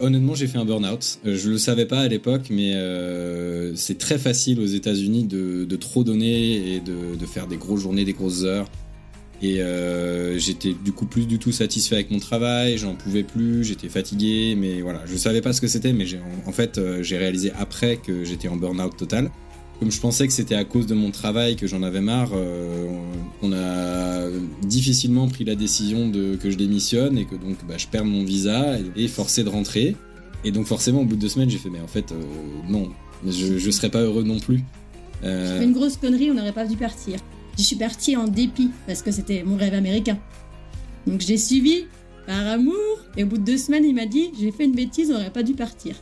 Honnêtement, j'ai fait un burn-out. Euh, Je le savais pas à l'époque, mais euh, c'est très facile aux États-Unis de, trop donner et de, faire des grosses journées, des grosses heures. Et euh, j'étais du coup plus du tout satisfait avec mon travail, j'en pouvais plus, j'étais fatigué, mais voilà, je savais pas ce que c'était, mais en, en fait, j'ai réalisé après que j'étais en burn-out total. Comme je pensais que c'était à cause de mon travail que j'en avais marre, euh, on a difficilement pris la décision de que je démissionne et que donc bah, je perds mon visa et, forcé de rentrer. Et donc forcément, au bout de deux semaines, j'ai fait mais en fait euh, non, je, je serais pas heureux non plus. Euh, J'ai fait une grosse connerie, on n'aurait pas dû partir. Je suis partie en dépit parce que c'était mon rêve américain. Donc j'ai suivi par amour et au bout de deux semaines, il m'a dit j'ai fait une bêtise, on n'aurait pas dû partir.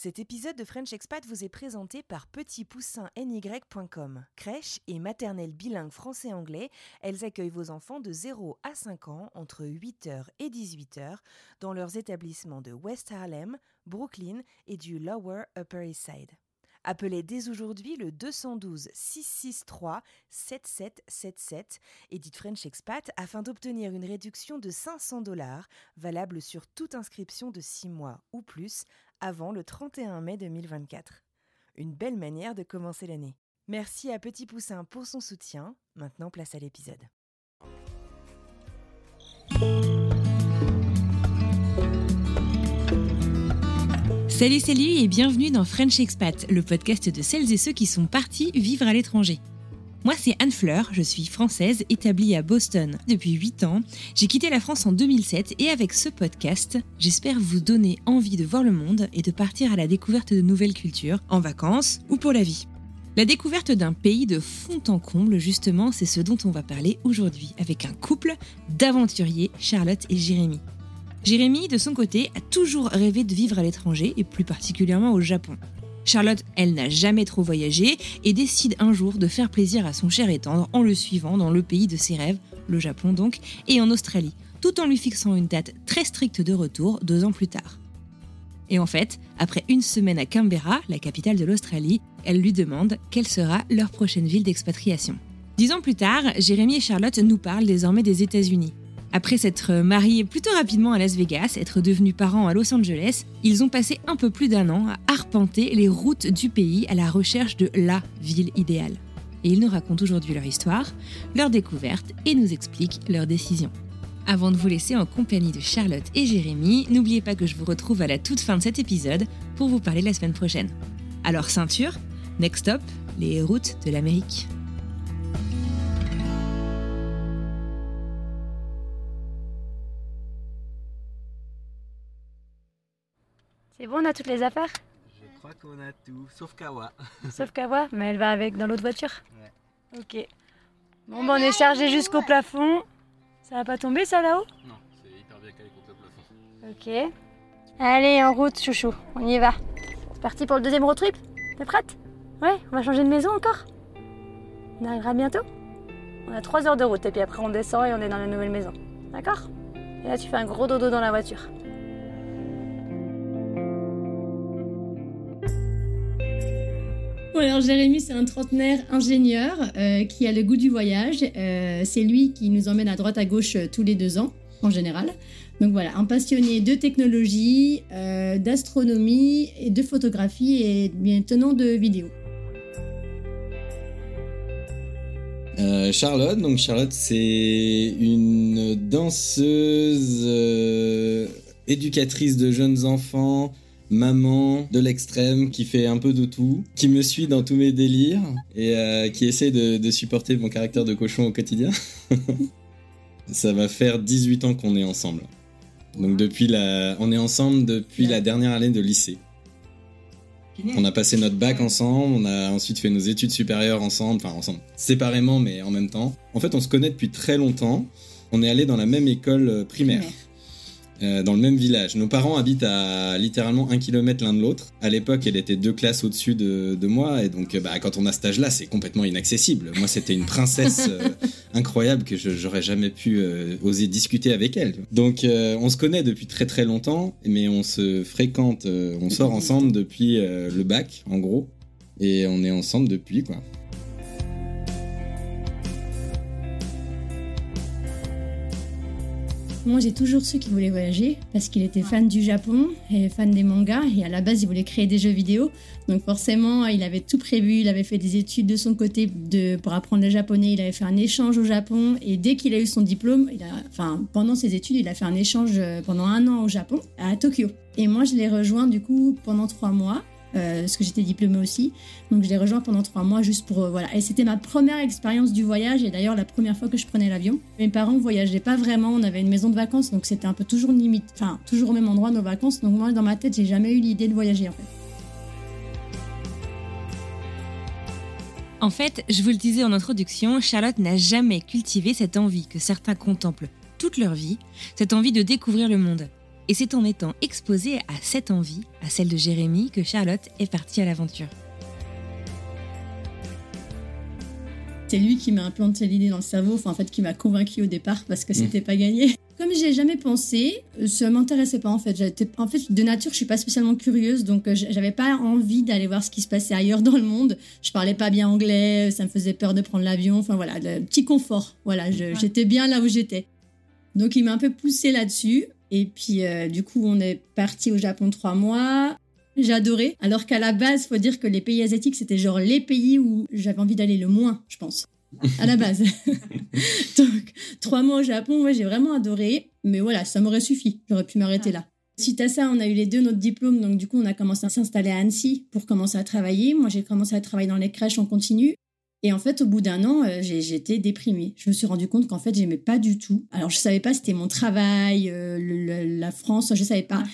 Cet épisode de French Expat vous est présenté par petitpoussinsny.com. Crèche et maternelle bilingue français-anglais, elles accueillent vos enfants de 0 à 5 ans entre 8h et 18h dans leurs établissements de West Harlem, Brooklyn et du Lower Upper East Side. Appelez dès aujourd'hui le 212 663 7777 et dites French Expat afin d'obtenir une réduction de 500 dollars valable sur toute inscription de 6 mois ou plus avant le 31 mai 2024. Une belle manière de commencer l'année. Merci à Petit Poussin pour son soutien. Maintenant, place à l'épisode. Salut, salut et bienvenue dans French Expat, le podcast de celles et ceux qui sont partis vivre à l'étranger. Moi, c'est Anne Fleur, je suis française, établie à Boston depuis 8 ans. J'ai quitté la France en 2007 et avec ce podcast, j'espère vous donner envie de voir le monde et de partir à la découverte de nouvelles cultures, en vacances ou pour la vie. La découverte d'un pays de fond en comble, justement, c'est ce dont on va parler aujourd'hui avec un couple d'aventuriers, Charlotte et Jérémy. Jérémy, de son côté, a toujours rêvé de vivre à l'étranger et plus particulièrement au Japon. Charlotte, elle n'a jamais trop voyagé et décide un jour de faire plaisir à son cher et tendre en le suivant dans le pays de ses rêves, le Japon donc, et en Australie, tout en lui fixant une date très stricte de retour deux ans plus tard. Et en fait, après une semaine à Canberra, la capitale de l'Australie, elle lui demande quelle sera leur prochaine ville d'expatriation. Dix ans plus tard, Jérémy et Charlotte nous parlent désormais des États-Unis. Après s'être mariés plutôt rapidement à Las Vegas, être devenus parents à Los Angeles, ils ont passé un peu plus d'un an à arpenter les routes du pays à la recherche de LA ville idéale. Et ils nous racontent aujourd'hui leur histoire, leur découverte et nous expliquent leurs décisions. Avant de vous laisser en compagnie de Charlotte et Jérémy, n'oubliez pas que je vous retrouve à la toute fin de cet épisode pour vous parler la semaine prochaine. Alors ceinture, next stop, les routes de l'Amérique. C'est bon, on a toutes les affaires Je crois qu'on a tout, sauf Kawa. Sauf Kawa, mais elle va avec dans l'autre voiture Ok. Bon, bah, on est chargé jusqu'au plafond. Ça va pas tomber ça là-haut? Non, c'est hyper bien calé contre le plafond. Ok. Allez, en route, chouchou, on y va. C'est parti pour le deuxième road trip? T'es prête? Ouais, on va changer de maison encore? On arrivera bientôt? On a 3 heures de route et puis après on descend et on est dans la nouvelle maison. D'accord? Et là tu fais un gros dodo dans la voiture. Alors Jérémy, c'est un trentenaire ingénieur euh, qui a le goût du voyage. Euh, c'est lui qui nous emmène à droite à gauche euh, tous les deux ans, en général. Donc voilà, un passionné de technologie, d'astronomie, et de photographie et bien tenant de vidéo. Charlotte, donc Charlotte, c'est une danseuse, éducatrice de jeunes enfants, maman de l'extrême, qui fait un peu de tout, qui me suit dans tous mes délires et euh, qui essaie de, de supporter mon caractère de cochon au quotidien. Ça va faire 18 ans qu'on est ensemble. Donc depuis la, on est ensemble depuis la dernière année de lycée. On a passé notre bac ensemble, on a ensuite fait nos études supérieures ensemble, enfin ensemble, séparément mais en même temps. En fait, on se connaît depuis très longtemps. on est allé dans la même école euh, primaire. Primaire. Euh, dans le même village. Nos parents habitent à littéralement un kilomètre l'un de l'autre. À l'époque, elle était deux classes au-dessus de, de moi, et donc euh, bah, quand on a cet âge-là, c'est complètement inaccessible. Moi, c'était une princesse euh, incroyable que j'aurais jamais pu euh, oser discuter avec elle. Donc, on se connaît depuis très très longtemps, mais on se fréquente, on sort ensemble depuis le bac, en gros, et on est ensemble depuis quoi. Moi, j'ai toujours su qu'il voulait voyager parce qu'il était fan du Japon et fan des mangas. Et à la base, il voulait créer des jeux vidéo. Donc, forcément, il avait tout prévu. Il avait fait des études de son côté de, pour apprendre le japonais. Il avait fait un échange au Japon. Et dès qu'il a eu son diplôme, il a, enfin, pendant ses études, il a fait un échange euh, pendant un an au Japon, à Tokyo. Et moi, je l'ai rejoint du coup pendant trois mois. Euh, parce que j'étais diplômée aussi, donc je l'ai rejoint pendant trois mois juste pour euh, voilà. Et c'était ma première expérience du voyage et d'ailleurs la première fois que je prenais l'avion. Mes parents voyageaient pas vraiment, on avait une maison de vacances donc c'était un peu toujours limite, enfin toujours au même endroit nos vacances. Donc moi dans ma tête j'ai jamais eu l'idée de voyager en fait. En fait, je vous le disais en introduction, Charlotte n'a jamais cultivé cette envie que certains contemplent toute leur vie, cette envie de découvrir le monde. Et c'est en étant exposée à cette envie, à celle de Jérémy, que Charlotte est partie à l'aventure. C'est lui qui m'a implanté l'idée dans le cerveau, enfin en fait qui m'a convaincu au départ parce que c'était pas gagné. Comme j'y ai jamais pensé, ça m'intéressait pas en fait. En fait, de nature, je suis pas spécialement curieuse, donc euh, j'avais pas envie d'aller voir ce qui se passait ailleurs dans le monde. Je parlais pas bien anglais, ça me faisait peur de prendre l'avion. Enfin voilà, le petit confort. Voilà, je- j'étais bien là où j'étais. Donc il m'a un peu poussé là-dessus. Et puis euh, du coup, on est parti au Japon trois mois. J'ai adoré. Alors qu'à la base, faut dire que les pays asiatiques, c'était genre les pays où j'avais envie d'aller le moins, je pense. À la base. Donc, trois mois au Japon, ouais, j'ai vraiment adoré. Mais voilà, ça m'aurait suffi. J'aurais pu m'arrêter là. Suite à ça, on a eu les deux notre diplôme. Donc, du coup, on a commencé à s'installer à Annecy pour commencer à travailler. Moi, j'ai commencé à travailler dans les crèches en continu. Et en fait, au bout d'un an, euh, j'étais déprimée. Je me suis rendu compte qu'en fait, j'aimais pas du tout. Alors, je savais pas si c'était mon travail, euh, le- la France, je savais pas.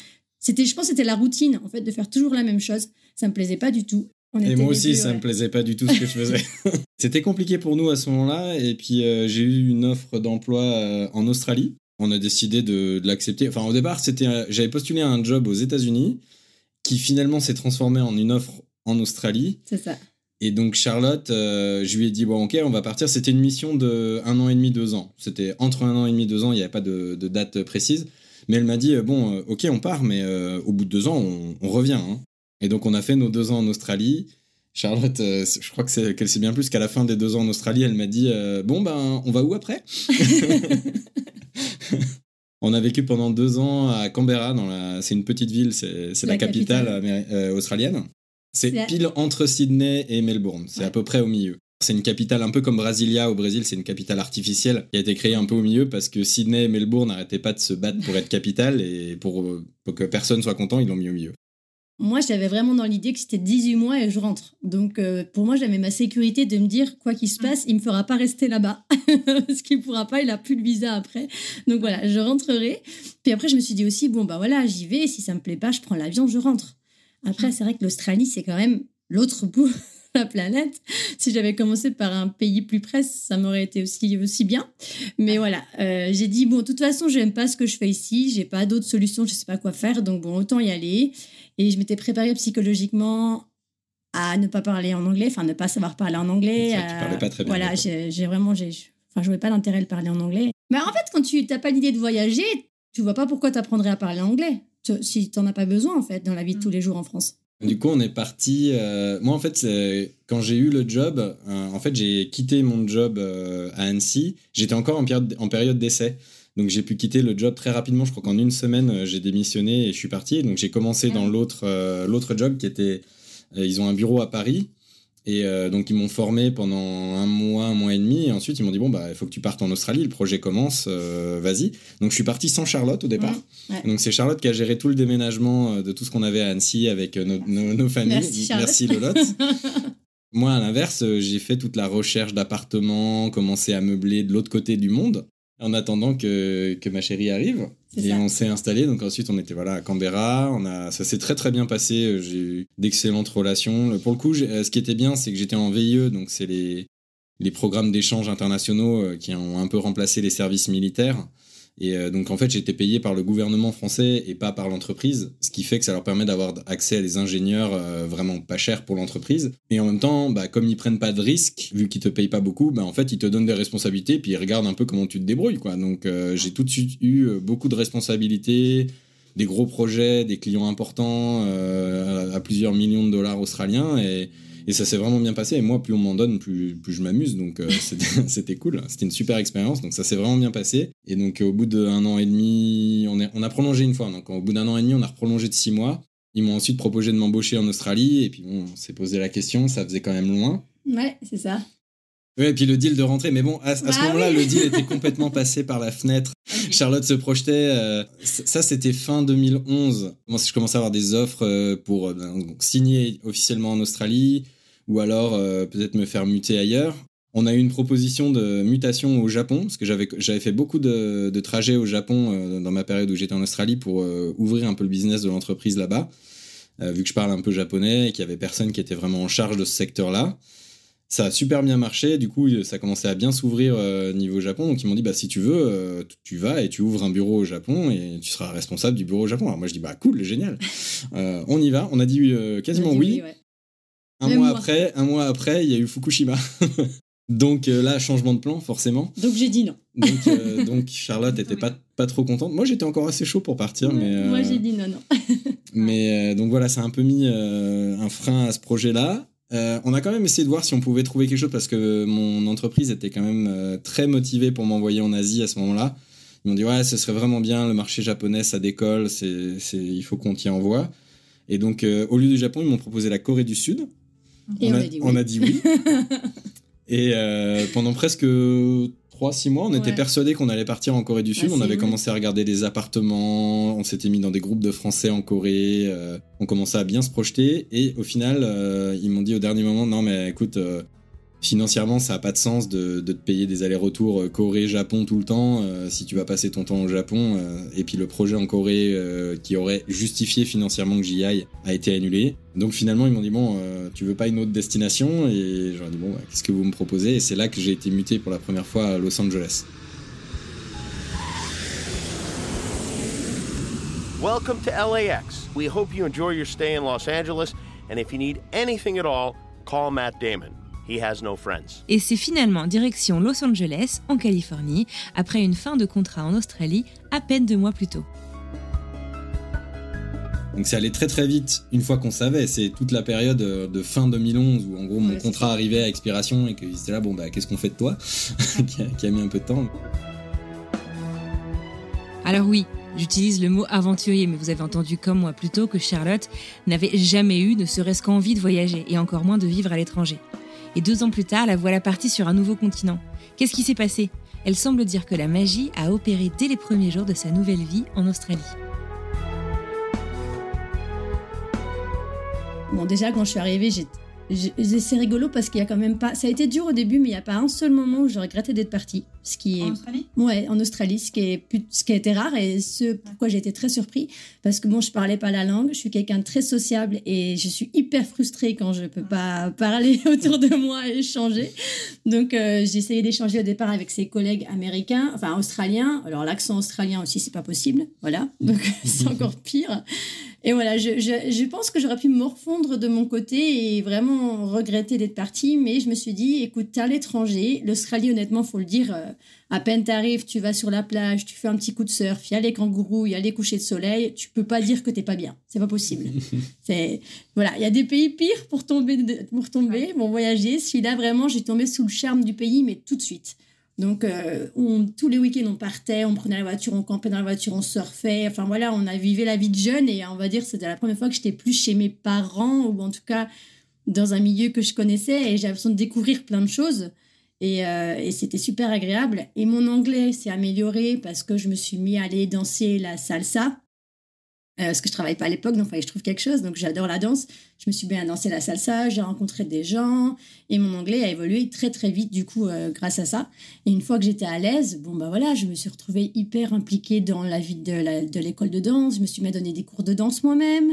C'était, je pense, que c'était la routine, en fait, de faire toujours la même chose. Ça me plaisait pas du tout. On Et moi aussi, ça ouais. me plaisait pas du tout ce que je faisais. C'était compliqué pour nous à ce moment-là, et puis euh, j'ai eu une offre d'emploi en Australie. On a décidé de, de l'accepter. Enfin, au départ, c'était, j'avais postulé à un job aux États-Unis, qui finalement s'est transformé en une offre en Australie. C'est ça. Et donc Charlotte, euh, je lui ai dit bon ok, on va partir. C'était une mission de un an et demi, deux ans. C'était entre un an et demi, deux ans. Il n'y avait pas de, de date précise. Mais elle m'a dit euh, bon euh, ok, on part, mais euh, au bout de deux ans, on, on revient. hein. Et donc on a fait nos deux ans en Australie. Charlotte, euh, je crois que c'est, qu'elle sait bien plus qu'à la fin des deux ans en Australie, elle m'a dit bon ben on va où après? On a vécu pendant deux ans à Canberra, dans la... c'est une petite ville, c'est, c'est la, La capitale, capitale. améri- australienne. C'est pile entre Sydney et Melbourne, c'est Ouais. à peu près au milieu. C'est une capitale un peu comme Brasilia au Brésil, c'est une capitale artificielle qui a été créée un peu au milieu parce que Sydney et Melbourne n'arrêtaient pas de se battre pour être capitale et pour, euh, pour que personne soit content, ils l'ont mis au milieu. Moi, j'avais vraiment dans l'idée que c'était 18 mois et je rentre. Donc, euh, pour moi, j'avais ma sécurité de me dire, quoi qu'il se passe, il me fera pas rester là-bas. Parce qu'il pourra pas, il a plus de visa après. Donc voilà, je rentrerai. Puis après, je me suis dit aussi, bon, bah voilà, j'y vais. Si ça me plaît pas, je prends l'avion, je rentre. Après, c'est vrai que l'Australie, c'est quand même l'autre bout de la planète. Si j'avais commencé par un pays plus près, ça m'aurait été aussi, aussi bien. Mais voilà, euh, j'ai dit, bon, de toute façon, j'aime pas ce que je fais ici. J'ai pas d'autre solution, je sais pas quoi faire. Donc bon, autant y aller. Et je m'étais préparée psychologiquement à ne pas parler en anglais, enfin ne pas savoir parler en anglais. Vrai tu à- parlais pas très bien Voilà, j'ai vraiment, j'ai, enfin, je voyais pas d'intérêt de parler en anglais. Mais en fait, quand tu n'as pas l'idée de voyager, tu vois pas pourquoi tu apprendrais à parler anglais. Si tu n'en as pas besoin, en fait, dans la vie de tous les jours en France. Du coup, on est parti. euh, moi, en fait, quand j'ai eu le job, euh, en fait, j'ai quitté mon job euh, à Annecy. J'étais encore en période, en période d'essai. Donc, j'ai pu quitter le job très rapidement. Je crois qu'en une semaine, j'ai démissionné et je suis parti. Donc, j'ai commencé dans l'autre euh, l'autre job qui était. euh, ils ont un bureau à Paris. Et euh, donc, ils m'ont formé pendant un mois, un mois et demi. Et ensuite, ils m'ont dit Bon, bah, il faut que tu partes en Australie. Le projet commence. euh, Vas-y. Donc, je suis parti sans Charlotte au départ. Ouais. Donc, c'est Charlotte qui a géré tout le déménagement euh, de tout ce qu'on avait à Annecy avec euh, nos, nos- nos familles. Merci, Charlotte. Merci Lolotte. Moi, à l'inverse, euh, j'ai fait toute la recherche d'appartements, commencé à meubler de l'autre côté du monde, en attendant que, que ma chérie arrive. Et ça. on s'est installé. Donc ensuite, on était voilà à Canberra. On a, ça s'est très très bien passé. Euh, J'ai eu d'excellentes relations. Pour le coup, euh, ce qui était bien, c'est que j'étais en VIE, donc c'est les les programmes d'échange internationaux qui ont un peu remplacé les services militaires. Et euh, donc en fait, j'étais payé par le gouvernement français et pas par l'entreprise, ce qui fait que ça leur permet d'avoir accès à des ingénieurs euh, vraiment pas chers pour l'entreprise. Et en même temps, bah, comme ils prennent pas de risques, vu qu'ils te payent pas beaucoup, bah, en fait, ils te donnent des responsabilités puis ils regardent un peu comment tu te débrouilles. Quoi. Donc euh, j'ai tout de suite eu beaucoup de responsabilités, des gros projets, des clients importants à plusieurs millions de dollars australiens et ça s'est vraiment bien passé. Et moi, plus on m'en donne, plus, plus je m'amuse. Donc euh, c'était cool. C'était une super expérience. Donc ça s'est vraiment bien passé. Et donc au bout d'un an et demi, on, est, on a prolongé une fois. Donc au bout d'un an et demi, on a prolongé de six mois. Ils m'ont ensuite proposé de m'embaucher en Australie. Et puis bon, on s'est posé la question. Ça faisait quand même loin. Ouais, c'est ça. Ouais, et puis le deal de rentrer. Mais bon, à, ce bah moment-là, le deal était complètement passé par la fenêtre. Charlotte se projetait. Euh, ça, c'était fin 2011. Moi, je commençais à avoir des offres euh, pour signer officiellement en Australie, ou alors euh, peut-être me faire muter ailleurs. On a eu une proposition de mutation au Japon, parce que j'avais, j'avais fait beaucoup de, de, trajets au Japon euh, dans ma période où j'étais en Australie pour euh, ouvrir un peu le business de l'entreprise là-bas, vu que je parle un peu japonais et qu'il y avait personne qui était vraiment en charge de ce secteur-là. Ça a super bien marché, du coup ça a commencé à bien s'ouvrir niveau Japon, donc ils m'ont dit bah si tu veux, tu vas et tu ouvres un bureau au Japon et tu seras responsable du bureau au Japon. Alors moi je dis bah cool, génial, on y va. On a dit quasiment oui. Un mois, après, un mois après, il y a eu Fukushima. donc euh, là, changement de plan, forcément. Donc j'ai dit non. donc, euh, donc Charlotte était pas, pas trop contente. Moi, j'étais encore assez chaud pour partir, mais. Moi, j'ai dit non, non. mais donc voilà, ça a un peu mis un frein à ce projet-là. on a quand même essayé de voir si on pouvait trouver quelque chose parce que mon entreprise était quand même très motivée pour m'envoyer en Asie à ce moment-là. Ils m'ont dit ouais, ce serait vraiment bien, le marché japonais ça décolle, c'est, il faut qu'on t'y envoie. Et donc au lieu du Japon, ils m'ont proposé la Corée du Sud. Et on, a, dit oui. et euh, pendant presque 3-6 mois, on était persuadé qu'on allait partir en Corée du Sud. on avait commencé à regarder des appartements, on s'était mis dans des groupes de Français en Corée, euh, on commençait à bien se projeter. Et au final, euh, ils m'ont dit au dernier moment, non mais écoute, financièrement, ça n'a pas de sens de, te payer des allers-retours euh, Corée-Japon tout le temps euh, si tu vas passer ton temps au Japon. Euh, et puis le projet en Corée qui aurait justifié financièrement que j'y aille a été annulé. Donc finalement, ils m'ont dit bon, tu veux pas une autre destination? Et j'aurais dit bon, bah, qu'est-ce que vous me proposez? Et c'est là que j'ai été muté pour la première fois à Los Angeles. Welcome to LAX. We hope you enjoy your stay in Los Angeles, and if you need anything at all, call Matt Damon. Et c'est finalement direction Los Angeles, en Californie, après une fin de contrat en Australie, à peine deux mois plus tôt. Donc c'est allé très très vite une fois qu'on savait. C'est toute la période euh, de fin 2011 où en gros mon contrat arrivait à expiration et qu'ils étaient là, bon bah qu'est-ce qu'on fait de toi? Qui, a, qui, a, mis un peu de temps. Alors oui, j'utilise le mot aventurier, mais vous avez entendu comme moi plus tôt que Charlotte n'avait jamais eu ne serait-ce qu'envie de voyager et encore moins de vivre à l'étranger. Et deux ans plus tard, la voilà partie sur un nouveau continent. Qu'est-ce qui s'est passé? Elle semble dire que la magie a opéré dès les premiers jours de sa nouvelle vie en Australie. Bon, déjà, quand je suis arrivée, j'étais c'est rigolo parce qu'il y a quand même pas. Ça a été dur au début, mais il n'y a pas un seul moment où je regrettais d'être partie. Ce qui est... En Australie? Ouais, en Australie, ce qui, est, ce qui a été rare et ce pourquoi j'ai été très surpris. Parce que bon, je parlais pas la langue, je suis quelqu'un de très sociable et je suis hyper frustrée quand je peux pas parler autour de moi et échanger. Donc, euh, j'ai essayé d'échanger au départ avec ses collègues américains, enfin australiens. Alors, l'accent australien aussi, c'est pas possible. Voilà. Donc, c'est encore pire. Et voilà, je, je, je pense que j'aurais pu me morfondre de mon côté et vraiment regretter d'être partie, mais je me suis dit, écoute, t'es à l'étranger, l'Australie, honnêtement, faut le dire, euh, à peine t'arrives, tu vas sur la plage, tu fais un petit coup de surf, il y a les kangourous, il y a les couchers de soleil, tu peux pas dire que t'es pas bien, c'est pas possible. c'est voilà, il y a des pays pires pour tomber, pour tomber, bon voyager. Celui-là, vraiment, j'ai tombé sous le charme du pays, mais tout de suite. Donc, euh, tous les week-ends, on partait, on prenait la voiture, on campait dans la voiture, on surfait. Enfin, voilà, on a vécu la vie de jeune et on va dire c'était la première fois que j'étais plus chez mes parents ou en tout cas dans un milieu que je connaissais et j'avais besoin de découvrir plein de choses. Et, euh, et c'était super agréable. Et mon anglais s'est amélioré parce que je me suis mis à aller danser la salsa. Euh, parce que je travaille pas à l'époque, donc fallait que je trouve quelque chose. Donc j'adore la danse. Je me suis bien dansé la salsa, j'ai rencontré des gens et mon anglais a évolué très très vite du coup euh, grâce à ça. Et une fois que j'étais à l'aise, bon bah voilà, je me suis retrouvée hyper impliquée dans la vie de l'école de, danse. Je me suis mis à donner des cours de danse moi-même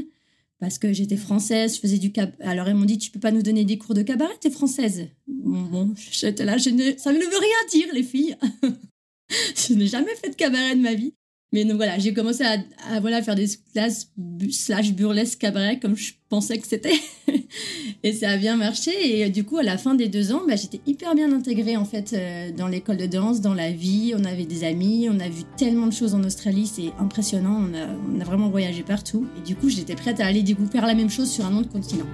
parce que j'étais française, je faisais du cap. Alors elles m'ont dit, tu peux pas nous donner des cours de cabaret, t'es française. Bon, j'étais là, je ne... ça ne veut rien dire, les filles. je n'ai jamais fait de cabaret de ma vie. Mais donc voilà, j'ai commencé à, voilà, faire des classes slash burlesque cabaret comme je pensais que c'était. et ça a bien marché. Et du coup, à la fin des deux ans, bah, j'étais hyper bien intégrée en fait euh, dans l'école de danse, dans la vie. On avait des amis, on a vu tellement de choses en Australie, c'est impressionnant. On a, on a, vraiment voyagé partout. Et du coup, j'étais prête à aller découvrir la même chose sur un autre continent.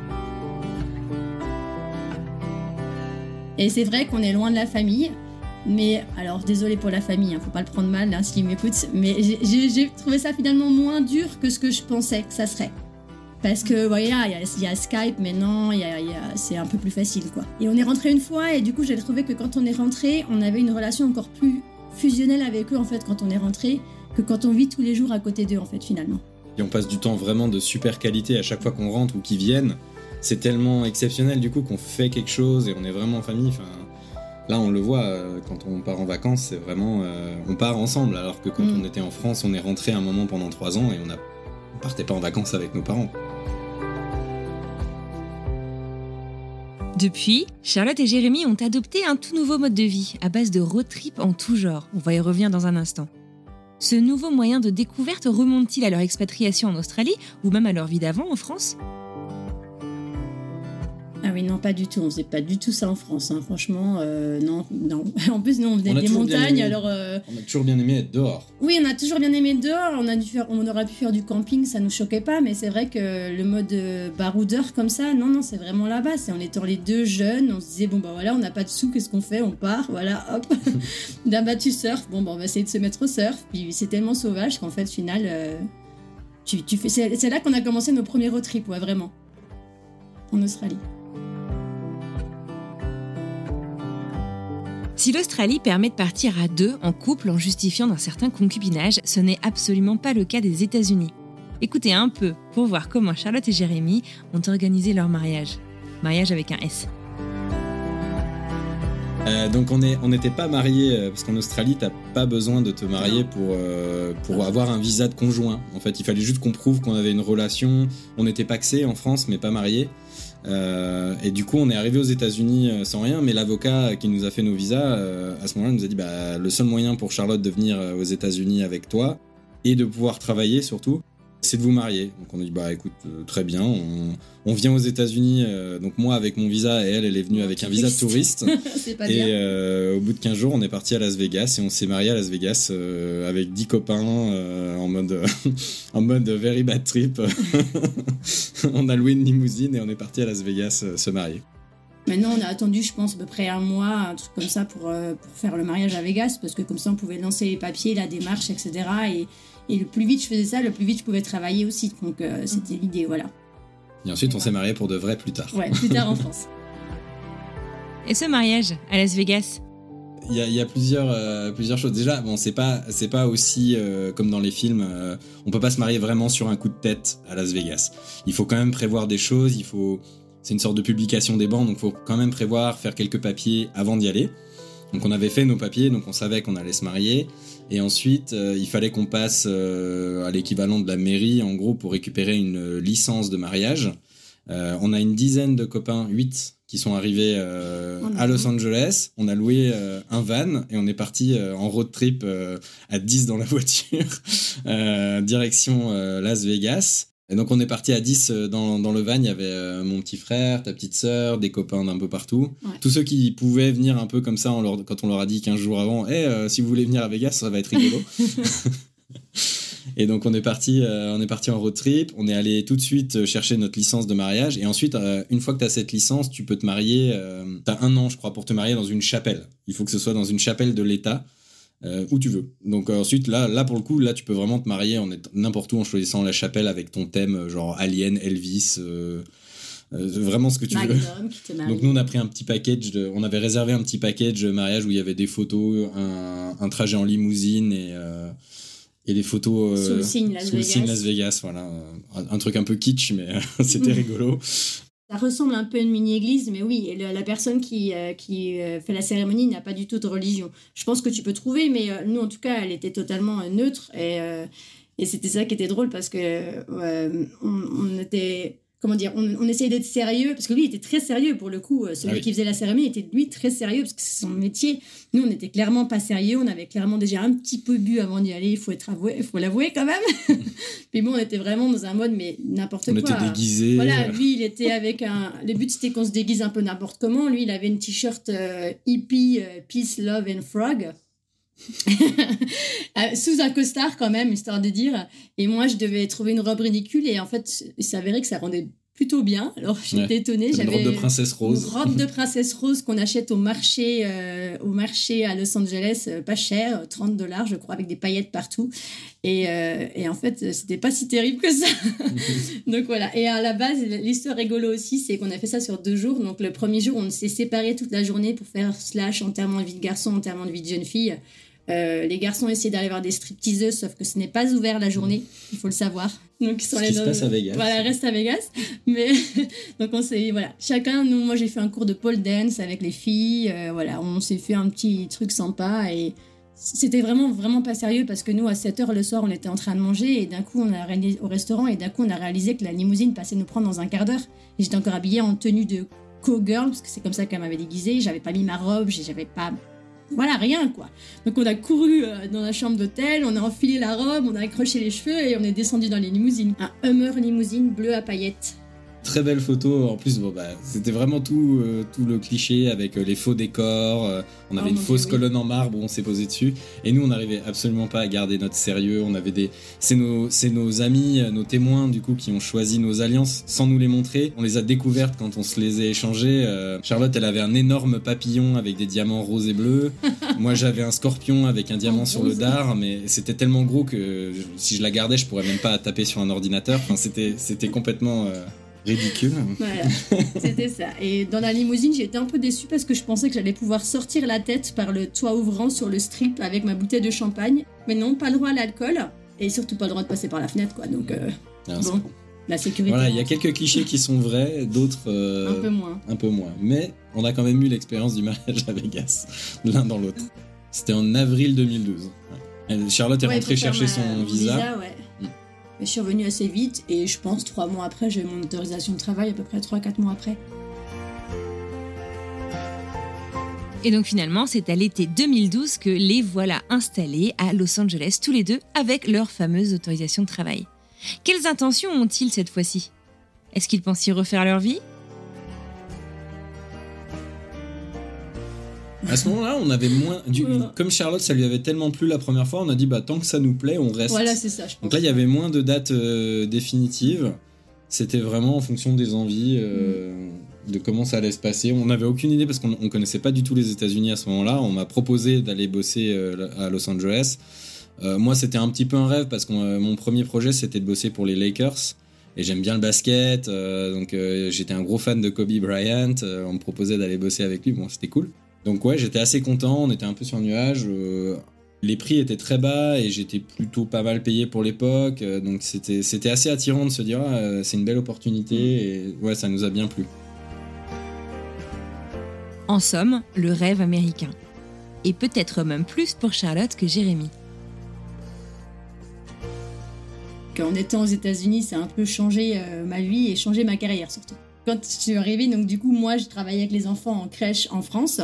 Et c'est vrai qu'on est loin de la famille. Mais alors, désolé pour la famille, hein, faut pas le prendre mal hein, s'ils m'écoutent, mais j'ai trouvé ça finalement moins dur que ce que je pensais que ça serait. Parce que, voilà, il y, a Skype maintenant, c'est un peu plus facile, quoi. Et on est rentré une fois, et du coup, j'ai trouvé que quand on est rentré, on avait une relation encore plus fusionnelle avec eux, en fait, quand on est rentré, que quand on vit tous les jours à côté d'eux, en fait, finalement. Et on passe du temps vraiment de super qualité à chaque fois qu'on rentre ou qu'ils viennent. C'est tellement exceptionnel, du coup, qu'on fait quelque chose et on est vraiment en famille. Là, on le voit, euh, quand on part en vacances, c'est vraiment. Euh, on part ensemble, alors que quand mm. on était en France, on est rentré un moment pendant trois ans et on ne partait pas en vacances avec nos parents. Depuis, Charlotte et Jérémy ont adopté un tout nouveau mode de vie à base de road trip en tout genre. On va y revenir dans un instant. Ce nouveau moyen de découverte remonte-t-il à leur expatriation en Australie ou même à leur vie d'avant en France? Oui, non, pas du tout. On faisait pas du tout ça en France. Hein. Franchement, euh, non, non. En plus, nous, on venait des montagnes, alors. Euh, on a toujours bien aimé être dehors. Oui, on a toujours bien aimé être dehors. On a dû faire, on aurait pu faire du camping, ça nous choquait pas. Mais c'est vrai que le mode euh, baroudeur comme ça, non, non, c'est vraiment là-bas. C'est en étant les deux jeunes, on se disait bon bah voilà, on n'a pas de sous, qu'est-ce qu'on fait? On part, voilà, hop. D'un battu surf. Bon bah on va essayer de se mettre au surf. Puis c'est tellement sauvage qu'en fait, au final, tu, tu fais. C'est là qu'on a commencé nos premiers road trips, ouais, vraiment, en Australie. Si l'Australie permet de partir à deux en couple en justifiant d'un certain concubinage, ce n'est absolument pas le cas des États-Unis. Écoutez un peu pour voir comment Charlotte et Jérémy ont organisé leur mariage. Mariage avec un S. Euh, donc on n'était pas mariés euh, parce qu'en Australie t'as pas besoin de te marier pour euh, pour avoir un visa de conjoint. En fait il fallait juste qu'on prouve qu'on avait une relation. On était paxés en France mais pas mariés. Euh, et du coup, on est arrivé aux États-Unis euh, sans rien, mais l'avocat qui nous a fait nos visas, euh, à ce moment-là, nous a dit bah, le seul moyen pour Charlotte de venir aux États-Unis avec toi et de pouvoir travailler surtout, c'est de vous marier. Donc on a dit bah écoute euh, très bien, on, vient aux États-Unis. Euh, donc moi avec mon visa et elle, elle est venue avec un visa de touriste. et euh, au bout de 15 jours, on est parti à Las Vegas et on s'est marié à Las Vegas avec 10 copains en mode en mode very bad trip. on a loué une limousine et on est parti à Las Vegas se marier. Maintenant, on a attendu, je pense, à peu près un mois, un truc comme ça, pour, pour faire le mariage à Vegas, parce que comme ça, on pouvait lancer les papiers, la démarche, etc. Et, et le plus vite je faisais ça, le plus vite je pouvais travailler aussi. Donc euh, c'était mhm. l'idée, voilà. Et ensuite on s'est marié pour de vrai plus tard. Ouais, plus tard en France. Et ce mariage à Las Vegas? Il y, a, plusieurs, euh, plusieurs choses. Déjà, bon, c'est pas, c'est pas aussi euh, comme dans les films. on peut pas se marier vraiment sur un coup de tête à Las Vegas. Il faut quand même prévoir des choses. Il faut, c'est une sorte de publication des bancs, donc il faut quand même prévoir, faire quelques papiers avant d'y aller. Donc on avait fait nos papiers, donc on savait qu'on allait se marier. Et ensuite, euh, il fallait qu'on passe euh, à l'équivalent de la mairie, en gros, pour récupérer une licence de mariage. Euh, on a une dizaine de copains, 8, qui sont arrivés à Los Angeles. On a loué un van et on est parti en road trip à 10 dans la voiture, direction Las Vegas. Et donc on est parti à 10 euh, dans, dans le van, il y avait euh, mon petit frère, ta petite sœur, des copains d'un peu partout. Tous ceux qui pouvaient venir un peu comme ça quand on leur a dit 15 jours avant, eh, euh, si vous voulez venir à Vegas, ça va être rigolo. et donc on est parti on est parti en road trip, on est allé tout de suite chercher notre licence de mariage et ensuite une fois que tu as cette licence, tu peux te marier tu as un an je crois pour te marier dans une chapelle. Il faut que ce soit dans une chapelle de l'État. Euh, où tu veux. Donc euh, ensuite, là, là, pour le coup, là, tu peux vraiment te marier en n'importe où en choisissant la chapelle avec ton thème, euh, genre Alien, Elvis, vraiment ce que tu veux. Donc nous, on a pris un petit package, de, on avait réservé un petit package mariage où il y avait des photos, un, trajet en limousine et, et des photos sous le signe Las, Vegas. Las Vegas. Voilà, un, truc un peu kitsch, mais c'était rigolo. Ça ressemble un peu à une mini-église, mais oui, la personne qui, euh, qui euh, fait la cérémonie n'a pas du tout de religion. Je pense que tu peux trouver, mais euh, nous, en tout cas, elle était totalement neutre. Et, Et c'était ça qui était drôle parce que on, était comment dire, on, essayait d'être sérieux, parce que lui était très sérieux pour le coup, celui ah qui faisait la cérémonie était lui très sérieux, parce que c'est son métier. Nous, on n'était clairement pas sérieux, on avait clairement déjà un petit peu bu avant d'y aller, il faut être avoué, il faut l'avouer quand même. Puis bon, on était vraiment dans un mode, mais n'importe quoi. On était déguisés. Voilà, lui, il était avec un... Le but, c'était qu'on se déguise un peu n'importe comment. Lui, il avait une t-shirt euh, hippie, euh, Peace, Love and Frog. Euh, sous un costard quand même, histoire de dire. Et moi, je devais trouver une robe ridicule et en fait, il s'avérait que ça rendait plutôt bien. Alors j'étais étonnée. J'avais une robe de princesse rose. Une robe de princesse rose qu'on achète au marché, euh, au marché à Los Angeles, euh, pas cher, 30 dollars je crois, avec des paillettes partout. Et, et en fait, c'était pas si terrible que ça. donc voilà. Et à la base, l'histoire rigolo aussi, c'est qu'on a fait ça sur deux jours. Donc le premier jour, on s'est séparés toute la journée pour faire slash enterrement de vie de garçon, enterrement de vie de jeune fille. Euh, les garçons essaient d'aller voir des stripteaseuses, sauf que ce n'est pas ouvert la journée, il faut le savoir. Donc, ce qui se passe à Vegas. Voilà, reste à Vegas. Mais donc on s'est voilà, chacun. Nous, moi j'ai fait un cours de pole dance avec les filles. Euh, voilà, on s'est fait un petit truc sympa et c'était vraiment vraiment pas sérieux parce que nous à 7 h le soir on était en train de manger et d'un coup on a au restaurant et d'un coup on a réalisé que la limousine passait nous prendre dans un quart d'heure. Et j'étais encore habillée en tenue de co-girl parce que c'est comme ça qu'elle m'avait déguisée. J'avais pas mis ma robe, j'avais pas voilà, rien quoi. Donc on a couru euh, dans la chambre d'hôtel, on a enfilé la robe, on a accroché les cheveux et on est descendu dans les limousines. Un Hummer limousine bleu à paillettes très belle photo. En plus, bon, bah, c'était vraiment tout, euh, tout le cliché avec euh, les faux décors. Euh, on avait oh une fausse colonne en marbre où on s'est posé dessus. Et nous, on n'arrivait absolument pas à garder notre sérieux. On avait des, c'est nos, c'est nos amis, nos témoins du coup qui ont choisi nos alliances sans nous les montrer. On les a découvertes quand on se les a échangées. Charlotte, elle avait un énorme papillon avec des diamants roses et bleus. Moi, j'avais un scorpion avec un diamant sur le dard, mais c'était tellement gros que si je la gardais, je pourrais même pas taper sur un ordinateur. Enfin, c'était, c'était complètement ridicule. Voilà, c'était ça. Et dans la limousine, été un peu déçue parce que je pensais que j'allais pouvoir sortir la tête par le toit ouvrant sur le strip avec ma bouteille de champagne. Mais non, pas le droit à l'alcool et surtout pas le droit de passer par la fenêtre, quoi. Donc, euh, ah, bon, la sécurité. Voilà, il y a quelques clichés qui sont vrais, d'autres. Euh, un peu moins. Un peu moins. Mais on a quand même eu l'expérience du mariage à Vegas, l'un dans l'autre. C'était en avril 2012. Charlotte est rentrée chercher son visa. visa ouais. Mais je suis revenue assez vite et je pense trois mois après, j'ai eu mon autorisation de travail, à peu près 3-4 mois après. Et donc finalement, c'est à l'été 2012 que les voilà installés à Los Angeles tous les deux avec leur fameuse autorisation de travail. Quelles intentions ont-ils cette fois-ci? Est-ce qu'ils pensent y refaire leur vie? À ce moment-là, on avait moins. Du, comme Charlotte, ça lui avait tellement plu la première fois, on a dit bah tant que ça nous plaît, on reste. Voilà, c'est ça. Je pense. Donc là, il y avait moins de dates euh, définitives. C'était vraiment en fonction des envies, euh, mm. de comment ça allait se passer. On n'avait aucune idée parce qu'on ne connaissait pas du tout les États-Unis à ce moment-là. On m'a proposé d'aller bosser euh, à Los Angeles. moi, c'était un petit peu un rêve parce que mon premier projet, c'était de bosser pour les Lakers et j'aime bien le basket, donc j'étais un gros fan de Kobe Bryant. on me proposait d'aller bosser avec lui, bon, c'était cool. Donc ouais, j'étais assez content, on était un peu sur le nuage. Euh, les prix étaient très bas et j'étais plutôt pas mal payé pour l'époque. Euh, donc c'était, c'était assez attirant de se dire ah, euh, c'est une belle opportunité et ouais, ça nous a bien plu. En somme, le rêve américain. Et peut-être même plus pour Charlotte que Jérémy. En étant aux États-Unis, ça a un peu changé ma vie et changé ma carrière surtout. Quand je suis arrivée, donc du coup, moi, je travaillais avec les enfants en crèche en France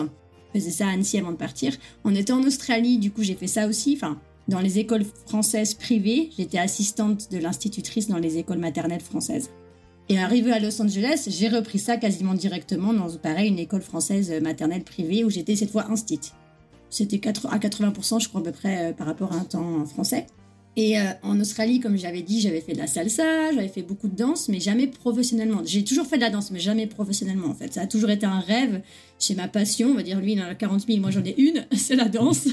faisais ça à Annecy avant de partir. On était en Australie, du coup j'ai fait ça aussi. Enfin, dans les écoles françaises privées, j'étais assistante de l'institutrice dans les écoles maternelles françaises. Et arrivé à Los Angeles, j'ai repris ça quasiment directement dans, pareil, une école française maternelle privée où j'étais cette fois instit. C'était à 80%, je crois, à peu près euh, par rapport à un temps français. Et euh, en Australie, comme j'avais dit, j'avais fait de la salsa, j'avais fait beaucoup de danse, mais jamais professionnellement. J'ai toujours fait de la danse, mais jamais professionnellement en fait. Ça a toujours été un rêve. C'est ma passion, on va dire. Lui, il en a 40 000, moi j'en ai une, c'est la danse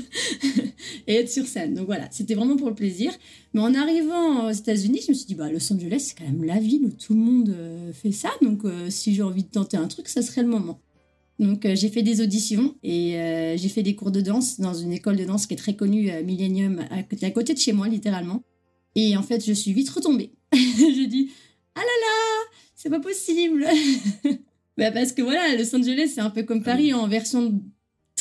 et être sur scène. Donc voilà, c'était vraiment pour le plaisir. Mais en arrivant aux États-Unis, je me suis dit, bah, Los Angeles, c'est quand même la ville où tout le monde euh, fait ça. Donc euh, si j'ai envie de tenter un truc, ça serait le moment. Donc j'ai fait des auditions et j'ai fait des cours de danse dans une école de danse qui est très connue, Millennium, à, à côté de chez moi littéralement. Et en fait, je suis vite retombée. j'ai dit ah là là, c'est pas possible. bah parce que voilà, Los Angeles, c'est un peu comme Paris en version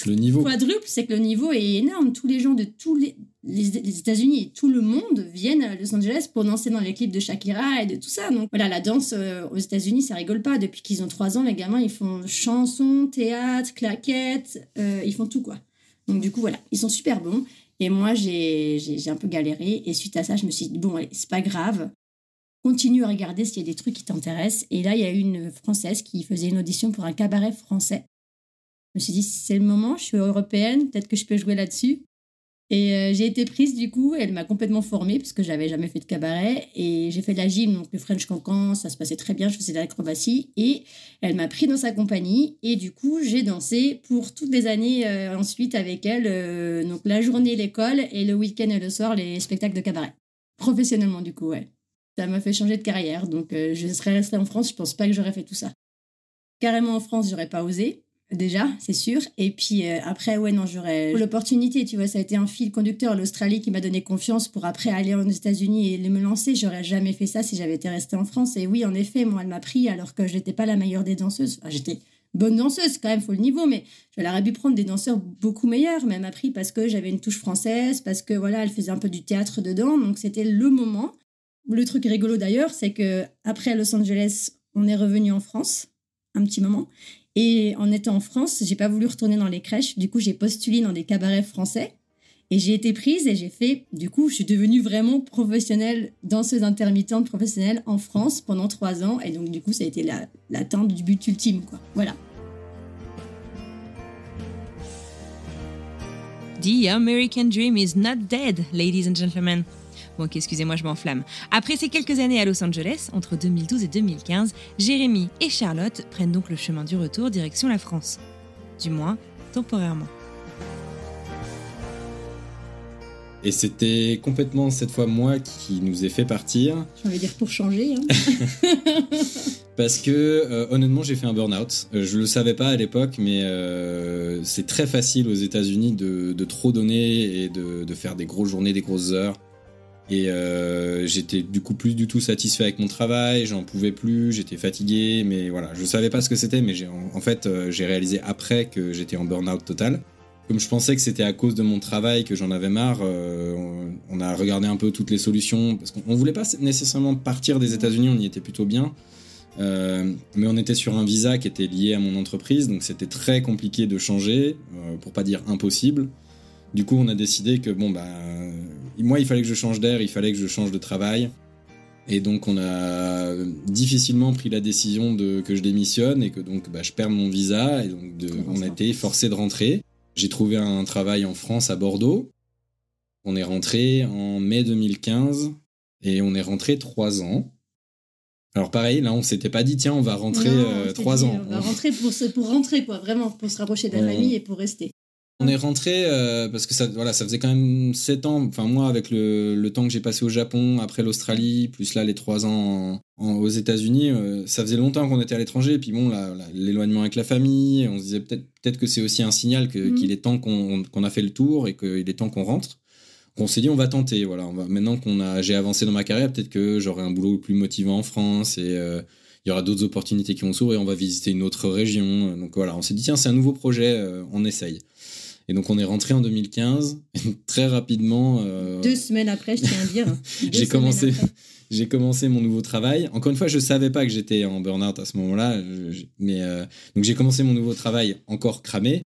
le niveau. quadruple, c'est que le niveau est énorme. Tous les gens de tous les, États-Unis et tout le monde viennent à Los Angeles pour danser dans les clips de Shakira et de tout ça. Donc voilà, la danse euh, aux États-Unis, ça rigole pas. Depuis qu'ils ont trois ans, les gamins, ils font chansons, théâtre, claquettes, euh, ils font tout quoi. Donc du coup, voilà, ils sont super bons. Et moi, j'ai un peu galéré. Et suite à ça, je me suis dit, bon, c'est pas grave. Continue à regarder s'il y a des trucs qui t'intéressent. Et là, il y a une Française qui faisait une audition pour un cabaret français. Je me suis dit, c'est le moment, je suis européenne, peut-être que je peux jouer là-dessus. Et euh, j'ai été prise du coup, elle m'a complètement formée parce que j'avais jamais fait de cabaret et j'ai fait de la gym, donc le French Cancan, ça se passait très bien, je faisais de l'acrobatie et elle m'a pris dans sa compagnie et du coup j'ai dansé pour toutes les années euh, ensuite avec elle, euh, donc la journée l'école et le week-end et le soir les spectacles de cabaret. Professionnellement du coup, ouais. Ça m'a fait changer de carrière, donc je serais restée en France, je pense pas que j'aurais fait tout ça. Carrément en France, j'aurais pas osé, déjà, c'est sûr. Et puis euh, après, ouais, non, j'aurais l'opportunité, tu vois, ça a été un fil conducteur, l'Australie qui m'a donné confiance pour après aller aux États-Unis et me lancer. J'aurais jamais fait ça si j'avais été restée en France. Et oui, en effet, moi, elle m'a pris alors que je n'étais pas la meilleure des danseuses. j'étais bonne danseuse quand même, faut le niveau, mais j'aurais pu prendre des danseurs beaucoup meilleurs. Mais elle m'a pris parce que j'avais une touche française, parce que voilà, elle faisait un peu du théâtre dedans. Donc c'était le moment. Le truc rigolo d'ailleurs, c'est que après Los Angeles, on est revenu en France un petit moment. Et en étant en France, j'ai pas voulu retourner dans les crèches. Du coup, j'ai postulé dans des cabarets français. Et j'ai été prise et j'ai fait, du coup, je suis devenue vraiment professionnelle, danseuse intermittente professionnelle en France pendant trois ans. Et donc, du coup, ça a été l'atteinte du but ultime. Voilà. The American Dream is not dead, ladies and gentlemen. Bon, ok, excusez-moi, je m'enflamme. Après ces quelques années à Los Angeles, entre 2012 et 2015, Jérémy et Charlotte prennent donc le chemin du retour direction la France. Du moins, temporairement. Et c'était complètement cette fois moi qui nous ai fait partir. Je vais dire pour changer. Hein. Parce que euh, honnêtement, j'ai fait un burn-out. Euh, je le savais pas à l'époque, mais euh, c'est très facile aux États-Unis de, trop donner et de, de, faire des grosses journées, des grosses heures. Et euh, j'étais du coup plus du tout satisfait avec mon travail, j'en pouvais plus, j'étais fatigué, mais voilà, je savais pas ce que c'était, mais en, fait, euh, j'ai réalisé après que j'étais en burn-out total. Comme je pensais que c'était à cause de mon travail que j'en avais marre, euh, on, a regardé un peu toutes les solutions, parce qu'on voulait pas nécessairement partir des États-Unis, on y était plutôt bien. mais on était sur un visa qui était lié à mon entreprise, donc c'était très compliqué de changer, pour pas dire impossible. Du coup, on a décidé que bon bah moi, il fallait que je change d'air, il fallait que je change de travail. Et donc, on a difficilement pris la décision de, que je démissionne et que donc bah, je perds mon visa. Et donc, on a été forcé de rentrer. J'ai trouvé un travail en France, à Bordeaux. On est rentré en mai 2015 et on est rentré trois ans. Alors pareil, là on s'était pas dit tiens on va rentrer euh, trois ans. On va rentrer pour, pour rentrer quoi, vraiment pour se rapprocher de la famille et pour rester. On est rentré euh, parce que ça, voilà, ça faisait quand même 7 ans. Enfin, moi, avec le, temps que j'ai passé au Japon, après l'Australie, plus là les 3 ans aux États-Unis, euh, ça faisait longtemps qu'on était à l'étranger. Et puis bon, l'éloignement avec la famille, on se disait peut-être peut que c'est aussi un signal mhm. qu'il est temps qu'on a fait le tour et qu'il est temps qu'on rentre. On s'est dit, on va tenter. Voilà, on va, maintenant qu'on a, j'ai avancé dans ma carrière, peut-être que j'aurai un boulot plus motivant en France et euh, il y aura d'autres opportunités qui vont s'ouvrir. On va visiter une autre région. Donc voilà, on s'est dit, tiens, c'est un nouveau projet, on essaye. Et donc on est rentré en 2015 très rapidement. Euh, Deux semaines après, je tiens à dire. j'ai commencé, j'ai commencé mon nouveau travail. Encore une fois, je savais pas que j'étais en burn-out à ce moment-là, mais euh, donc j'ai commencé mon nouveau travail encore cramé.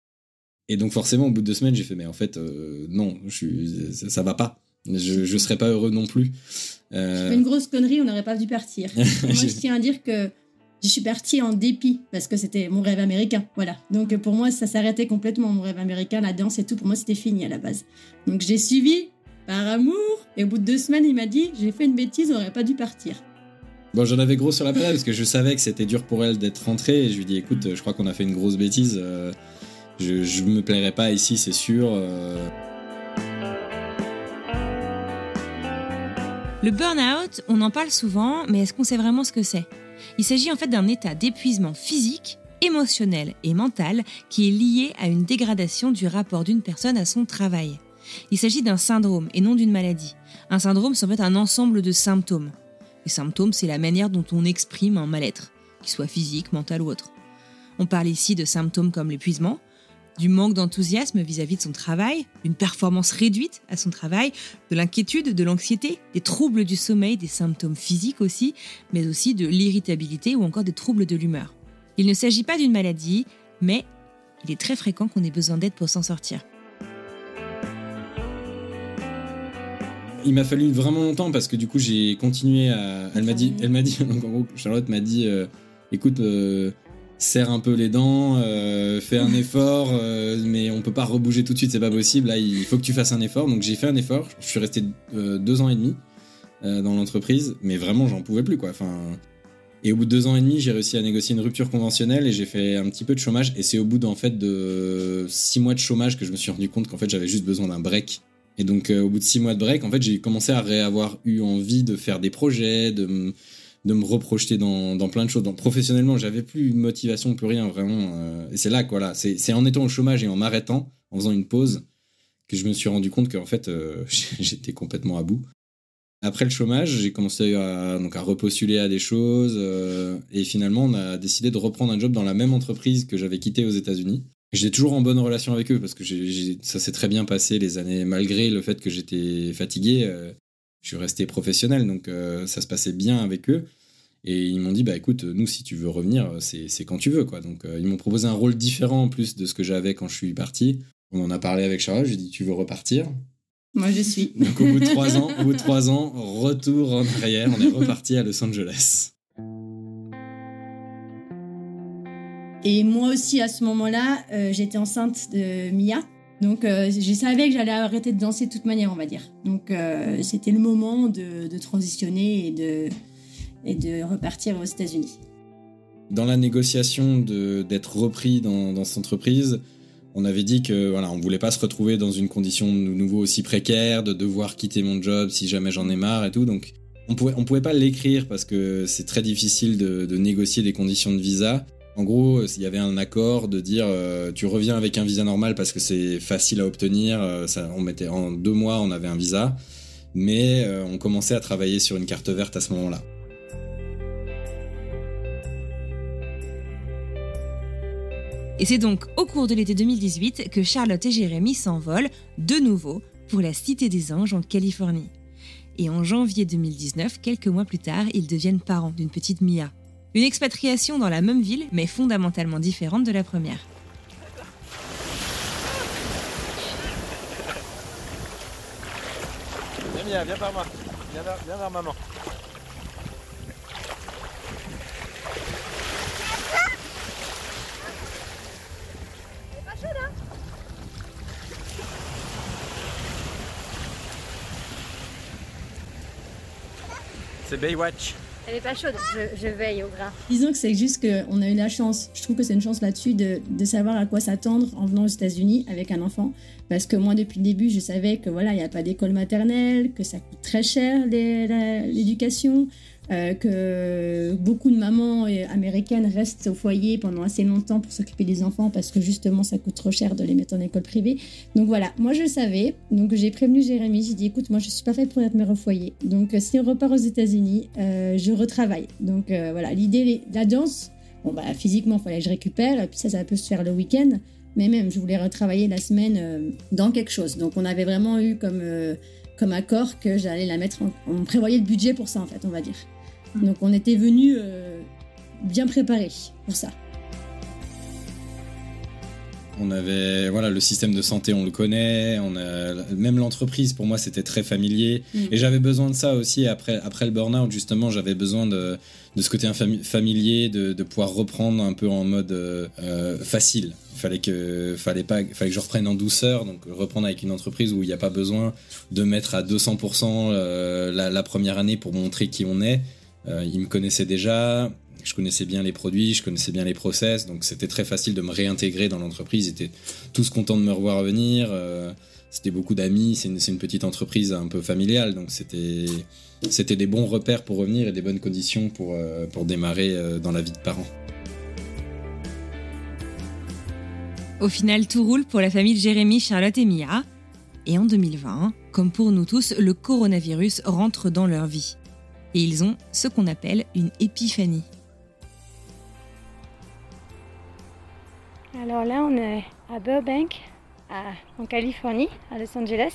Et donc forcément, au bout de deux semaines, j'ai fait mais en fait euh, non, je suis, ça, ça, va pas. Je, je serais pas heureux non plus. Euh... Une grosse connerie, on n'aurait pas dû partir. Moi, je tiens à dire que je suis partie en dépit parce que c'était mon rêve américain. Voilà. Donc pour moi, ça s'arrêtait complètement, mon rêve américain, la danse et tout. Pour moi, c'était fini à la base. Donc j'ai suivi par amour. Et au bout de deux semaines, il m'a dit J'ai fait une bêtise, on n'aurait pas dû partir. Bon, j'en avais gros sur la palette parce que je savais que c'était dur pour elle d'être rentrée. Et je lui dis Écoute, je crois qu'on a fait une grosse bêtise. Euh, je, je me plairais pas ici, c'est sûr. Euh. Le burn-out, on en parle souvent, mais est-ce qu'on sait vraiment ce que c'est? Il s'agit en fait d'un état d'épuisement physique, émotionnel et mental qui est lié à une dégradation du rapport d'une personne à son travail. Il s'agit d'un syndrome et non d'une maladie. Un syndrome, c'est en fait un ensemble de symptômes. Les symptômes, c'est la manière dont on exprime un mal-être, qu'il soit physique, mental ou autre. On parle ici de symptômes comme l'épuisement, du manque d'enthousiasme vis-à-vis de son travail, d'une performance réduite à son travail, de l'inquiétude, de l'anxiété, des troubles du sommeil, des symptômes physiques aussi, mais aussi de l'irritabilité ou encore des troubles de l'humeur. Il ne s'agit pas d'une maladie, mais il est très fréquent qu'on ait besoin d'aide pour s'en sortir. Il m'a fallu vraiment longtemps parce que du coup j'ai continué à. Elle m'a dit, elle m'a dit, en gros, Charlotte m'a dit, euh, écoute, euh, serre un peu les dents, euh, fais un effort, mais on peut pas rebouger tout de suite, c'est pas possible. Là, il faut que tu fasses un effort. Donc j'ai fait un effort. Je suis resté deux ans et demi dans l'entreprise, mais vraiment j'en pouvais plus quoi. Enfin, et au bout de deux ans et demi, j'ai réussi à négocier une rupture conventionnelle et j'ai fait un petit peu de chômage. Et c'est au bout d'en fait de six mois de chômage que je me suis rendu compte qu'en fait j'avais juste besoin d'un break et donc, euh, au bout de six mois de break, en fait, j'ai commencé à avoir eu envie de faire des projets, de, de me reprojeter dans, plein de choses. Professionnellement, j'avais plus de motivation, plus rien, vraiment. Euh, et c'est là, quoi, là. C'est en étant au chômage et en m'arrêtant, en faisant une pause, que je me suis rendu compte qu'en fait, euh, j'étais complètement à bout. Après le chômage, j'ai commencé à, donc à repostuler à des choses. et finalement, on a décidé de reprendre un job dans la même entreprise que j'avais quitté aux États-Unis. J'étais toujours en bonne relation avec eux parce que ça s'est très bien passé les années, malgré le fait que j'étais fatigué. Euh, je suis resté professionnel, donc euh, ça se passait bien avec eux. Et ils m'ont dit, bah écoute, nous, si tu veux revenir, c'est quand tu veux. quoi. Donc euh, ils m'ont proposé un rôle différent en plus de ce que j'avais quand je suis parti. On en a parlé avec Charlotte, je lui ai dit, tu veux repartir? Moi, je suis. Donc au bout de trois ans, au bout de trois ans, retour en arrière, on est reparti à Los Angeles. Et moi aussi, à ce moment-là, euh, j'étais enceinte de Mia. Donc, euh, je savais que j'allais arrêter de danser de toute manière, on va dire. Donc, euh, c'était le moment de, transitionner et de, repartir aux États-Unis. Dans la négociation d'être repris dans, cette entreprise, on avait dit que voilà, on voulait pas se retrouver dans une condition de nouveau aussi précaire, de devoir quitter mon job si jamais j'en ai marre et tout. Donc, on pouvait, pouvait pas l'écrire parce que c'est très difficile de négocier des conditions de visa. En gros, il y avait un accord de dire euh, tu reviens avec un visa normal parce que c'est facile à obtenir. Euh, on mettait en deux mois, on avait un visa, mais euh, on commençait à travailler sur une carte verte à ce moment-là. Et c'est donc au cours de l'été 2018 que Charlotte et Jérémy s'envolent de nouveau pour la Cité des Anges en Californie. Et en janvier 2019, quelques mois plus tard, ils deviennent parents d'une petite Mia. Une expatriation dans la même ville, mais fondamentalement différente de la première. Viens, viens, vers moi. Viens vers, maman. C'est Baywatch. Pas chaude, je, veille au gras. Disons que c'est juste qu'on a eu la chance, je trouve que c'est une chance là-dessus de, de, savoir à quoi s'attendre en venant aux États-Unis avec un enfant. Parce que moi, depuis le début, je savais que voilà, il n'y a pas d'école maternelle, que ça coûte très cher l'éducation, euh, que beaucoup de mamans américaines restent au foyer pendant assez longtemps pour s'occuper des enfants parce que justement ça coûte trop cher de les mettre en école privée. Donc voilà, moi je savais, donc j'ai prévenu Jérémy, j'ai dit écoute, moi je suis pas faite pour être mère au foyer. Donc euh, si on repart aux États-Unis, euh, je retravaille. Donc voilà, l'idée, la danse, bon bah physiquement il fallait que je récupère, puis ça, ça peut se faire le week-end. Mais même, je voulais retravailler la semaine dans quelque chose. Donc on avait vraiment eu comme, comme accord que j'allais la mettre On prévoyait le budget pour ça, en fait, on va dire. Donc on était venu euh, bien préparé pour ça. On avait voilà le système de santé, on le connaît. On a même l'entreprise pour moi c'était très familier mm. et j'avais besoin de ça aussi après après le burn-out justement j'avais besoin de, de ce côté familier de, de, pouvoir reprendre un peu en mode euh, euh, facile. Il fallait que fallait pas fallait que je reprenne en douceur donc reprendre avec une entreprise où il n'y a pas besoin de mettre à 200% la, la première année pour montrer qui on est. Euh, ils me connaissaient déjà, je connaissais bien les produits, je connaissais bien les process, donc c'était très facile de me réintégrer dans l'entreprise. Ils étaient tous contents de me revoir venir. Euh, c'était beaucoup d'amis, c'est une, petite entreprise un peu familiale, donc c'était des bons repères pour revenir et des bonnes conditions pour, euh, pour démarrer dans la vie de parents. Au final, tout roule pour la famille de Jérémy, Charlotte et Mia. Et en 2020, comme pour nous tous, le coronavirus rentre dans leur vie et ils ont ce qu'on appelle une épiphanie. Alors là, on est à Burbank, en Californie, à Los Angeles.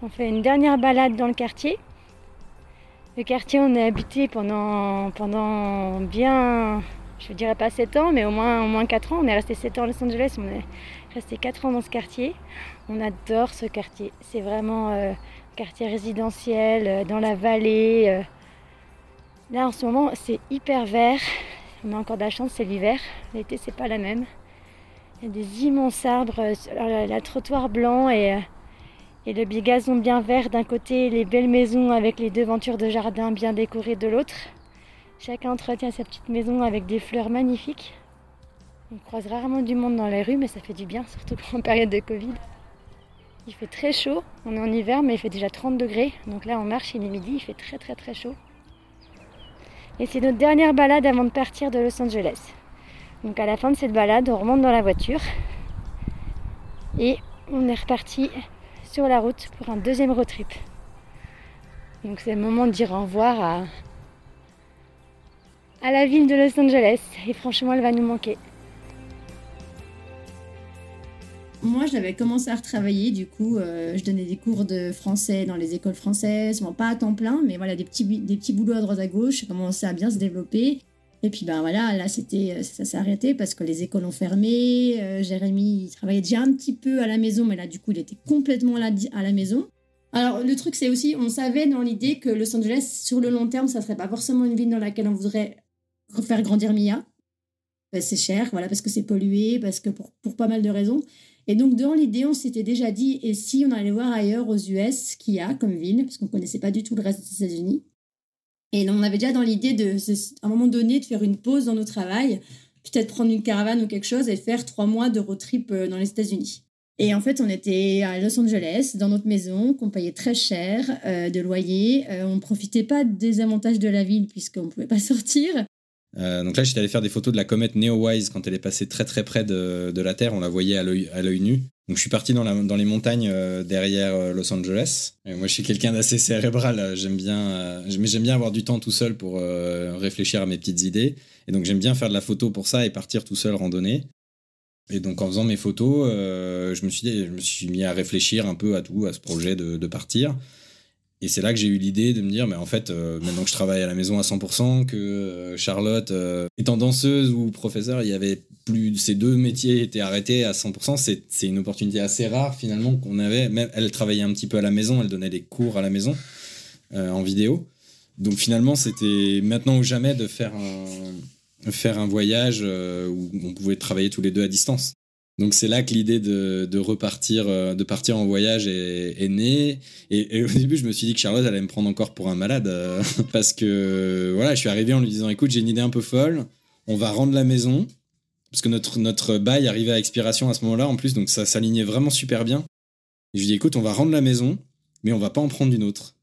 On fait une dernière balade dans le quartier. Le quartier, on a habité pendant, pendant bien, je ne dirais pas 7 ans, mais au moins, au moins 4 ans. On est resté 7 ans à Los Angeles, on est resté 4 ans dans ce quartier. On adore ce quartier. C'est vraiment euh, un quartier résidentiel, euh, dans la vallée. Euh. Là, en ce moment, c'est hyper vert. On a encore de la chance, c'est l'hiver. L'été, c'est pas la même. Il y a des immenses arbres, la trottoir blanc et et le bigazon bien vert d'un côté, les belles maisons avec les devantures de jardin bien décorées de l'autre. Chacun entretient sa petite maison avec des fleurs magnifiques. On croise rarement du monde dans les rues, mais ça fait du bien, surtout en période de Covid. Il fait très chaud, on est en hiver, mais il fait déjà 30 degrés. Donc là, on marche, il est midi, il fait très très très chaud. Et c'est notre dernière balade avant de partir de Los Angeles. Donc à la fin de cette balade, on remonte dans la voiture et on est reparti sur la route pour un deuxième road trip. Donc c'est le moment de dire au revoir à, à la ville de Los Angeles et franchement elle va nous manquer. Moi, j'avais commencé à retravailler, du coup, euh, je donnais des cours de français dans les écoles françaises, bon, pas à temps plein, mais voilà, des petits, des petits boulots à droite à gauche, ça commençait à bien se développer. Et puis ben voilà, là c'était ça s'est arrêté parce que les écoles ont fermé. Euh, Jérémy il travaillait déjà un petit peu à la maison, mais là du coup il était complètement là à la maison. Alors le truc c'est aussi, on savait dans l'idée que Los Angeles sur le long terme, ça serait pas forcément une ville dans laquelle on voudrait faire grandir Mia. Ben, c'est cher, voilà, parce que c'est pollué, parce que pour, pour pas mal de raisons. Et donc dans l'idée, on s'était déjà dit, et si on allait voir ailleurs aux US qu'il y a comme ville, parce qu'on connaissait pas du tout le reste des États-Unis. Et on avait déjà dans l'idée de, à un moment donné, de faire une pause dans nos travail, peut-être prendre une caravane ou quelque chose et faire trois mois de road trip euh, dans les États-Unis. Et en fait, on était à Los Angeles, dans notre maison, qu'on payait très cher euh, de loyer. Euh, on ne profitait pas des avantages de la ville puisqu'on ne pouvait pas sortir. Donc là, j'étais allé faire des photos de la comète Neowise quand elle est passée très très près de, la Terre. On la voyait à l'œil nu. Donc je suis parti dans, dans les montagnes euh, derrière euh, Los Angeles. moi je suis quelqu'un d'assez cérébral, euh, j'aime bien, j'aime bien avoir du temps tout seul pour réfléchir à mes petites idées. Et donc j'aime bien faire de la photo pour ça et partir tout seul randonner. Et donc en faisant mes photos, je, me suis je me suis mis à réfléchir un peu à tout, à ce projet de partir. Et c'est là que j'ai eu l'idée de me dire, mais en fait, euh, maintenant que je travaille à la maison à 100%, que euh, Charlotte, euh, étant danseuse ou professeur, il y avait plus ces deux métiers étaient arrêtés à 100%. C'est une opportunité assez rare finalement qu'on avait. Même elle travaillait un petit peu à la maison, elle donnait des cours à la maison en vidéo. Donc finalement, c'était maintenant ou jamais de faire un, faire un voyage où on pouvait travailler tous les deux à distance. Donc c'est là que l'idée de, repartir, euh, de partir en voyage est, née. Et, au début, je me suis dit que Charlotte allait me prendre encore pour un malade euh, parce que voilà, je suis arrivé en lui disant écoute, j'ai une idée un peu folle. On va rendre la maison parce que notre notre bail arrivait à expiration à ce moment-là en plus, donc ça s'alignait vraiment super bien. Je lui dis écoute, on va rendre la maison, mais on va pas en prendre une autre.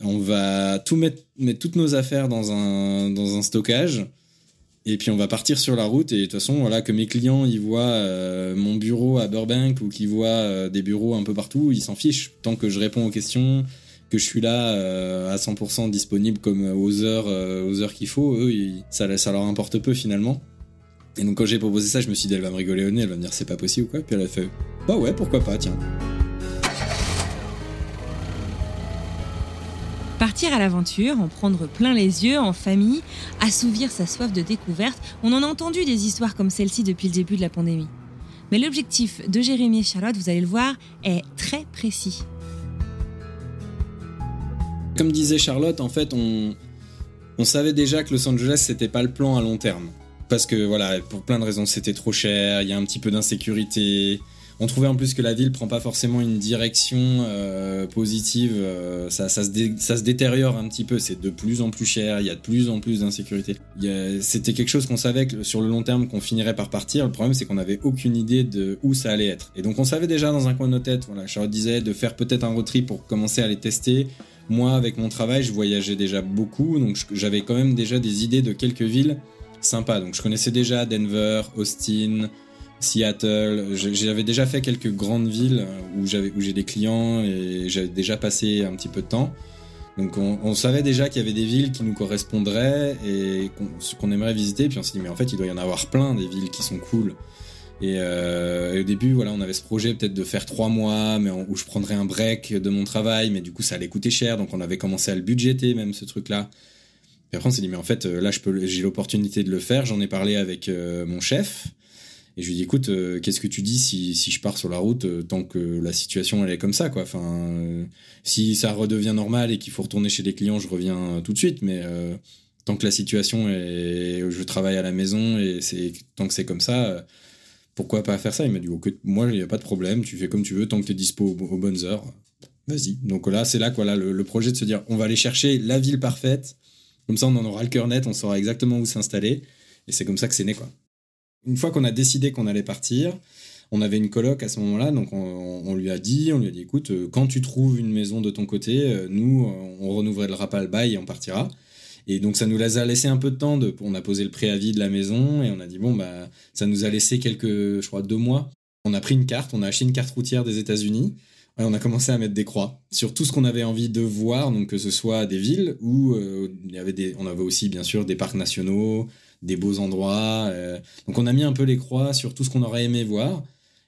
On va tout mettre, mettre toutes nos affaires dans un dans un stockage et puis on va partir sur la route et de toute façon voilà que mes clients ils voient euh, mon bureau à Burbank ou qu'ils voient euh, des bureaux un peu partout, ils s'en fichent tant que je réponds aux questions, que je suis là euh, à 100% disponible comme aux heures aux heures qu'il faut, eux ça ça leur importe peu finalement. Et donc quand j'ai proposé ça, je me suis dit elle va me rigoler au nez, elle va me dire c'est pas possible ou quoi, puis elle a fait bah ouais pourquoi pas tiens. Partir à l'aventure, en prendre plein les yeux, en famille, assouvir sa soif de découverte, on en a entendu des histoires comme celle-ci depuis le début de la pandémie. Mais l'objectif de Jérémy et Charlotte, vous allez le voir, est très précis. Comme disait Charlotte, en fait, on, on savait déjà que Los Angeles, c'était pas le plan à long terme. Parce que voilà, pour plein de raisons, c'était trop cher, il y a un petit peu d'insécurité, on trouvait en plus que la ville prend pas forcément une direction euh, positive, euh, ça, se détériore un petit peu, c'est de plus en plus cher, il y a de plus en plus d'insécurité. C'était quelque chose qu'on savait que sur le long terme qu'on finirait par partir, le problème c'est qu'on n'avait aucune idée de où ça allait être. Et donc on savait déjà dans un coin de nos têtes, voilà, Charlotte disait de faire peut-être un road trip pour commencer à les tester. Moi avec mon travail je voyageais déjà beaucoup, donc j'avais quand même déjà des idées de quelques villes sympas. Donc je connaissais déjà Denver, Austin, Seattle. J'avais déjà fait quelques grandes villes où j'avais où j'ai des clients et j'avais déjà passé un petit peu de temps. Donc on, savait déjà qu'il y avait des villes qui nous correspondraient et qu'on aimerait visiter. Puis on s'est dit mais en fait il doit y en avoir plein des villes qui sont cool. Et, au début, voilà, on avait ce projet peut-être de faire trois mois, mais où je prendrais un break de mon travail, mais du coup, ça allait coûter cher, donc on avait commencé à le budgéter même ce truc-là. Et après, on s'est dit, mais en fait, là, je peux, j'ai l'opportunité de le faire. J'en ai parlé avec mon chef. Et je lui dis, écoute, euh, qu'est-ce que tu dis si, si, je pars sur la route euh, tant que la situation elle est comme ça, quoi. Enfin, euh, si ça redevient normal et qu'il faut retourner chez les clients, je reviens tout de suite. Mais tant que la situation est, je travaille à la maison et c'est tant que c'est comme ça, pourquoi pas faire ça? Il m'a dit, ok, moi, il n'y a pas de problème. Tu fais comme tu veux tant que tu es dispo aux, bonnes heures. Vas-y. Donc là, c'est là, quoi, là, le, le projet de se dire, on va aller chercher la ville parfaite. Comme ça, on en aura le cœur net, on saura exactement où s'installer. Et c'est comme ça que c'est né, quoi une fois qu'on a décidé qu'on allait partir, on avait une coloc à ce moment-là, donc on, lui a dit, on lui a dit, écoute, euh, quand tu trouves une maison de ton côté, euh, nous, on renouvellera pas le bail et on partira. Et donc ça nous a laissé un peu de temps, on a posé le préavis de la maison et on a dit, bon, bah, ça nous a laissé quelques, je crois, deux mois. On a pris une carte, on a acheté une carte routière des États-Unis. On a commencé à mettre des croix sur tout ce qu'on avait envie de voir, donc que ce soit des villes euh, il y on avait aussi bien sûr des parcs nationaux, des beaux endroits. Euh. Donc on a mis un peu les croix sur tout ce qu'on aurait aimé voir.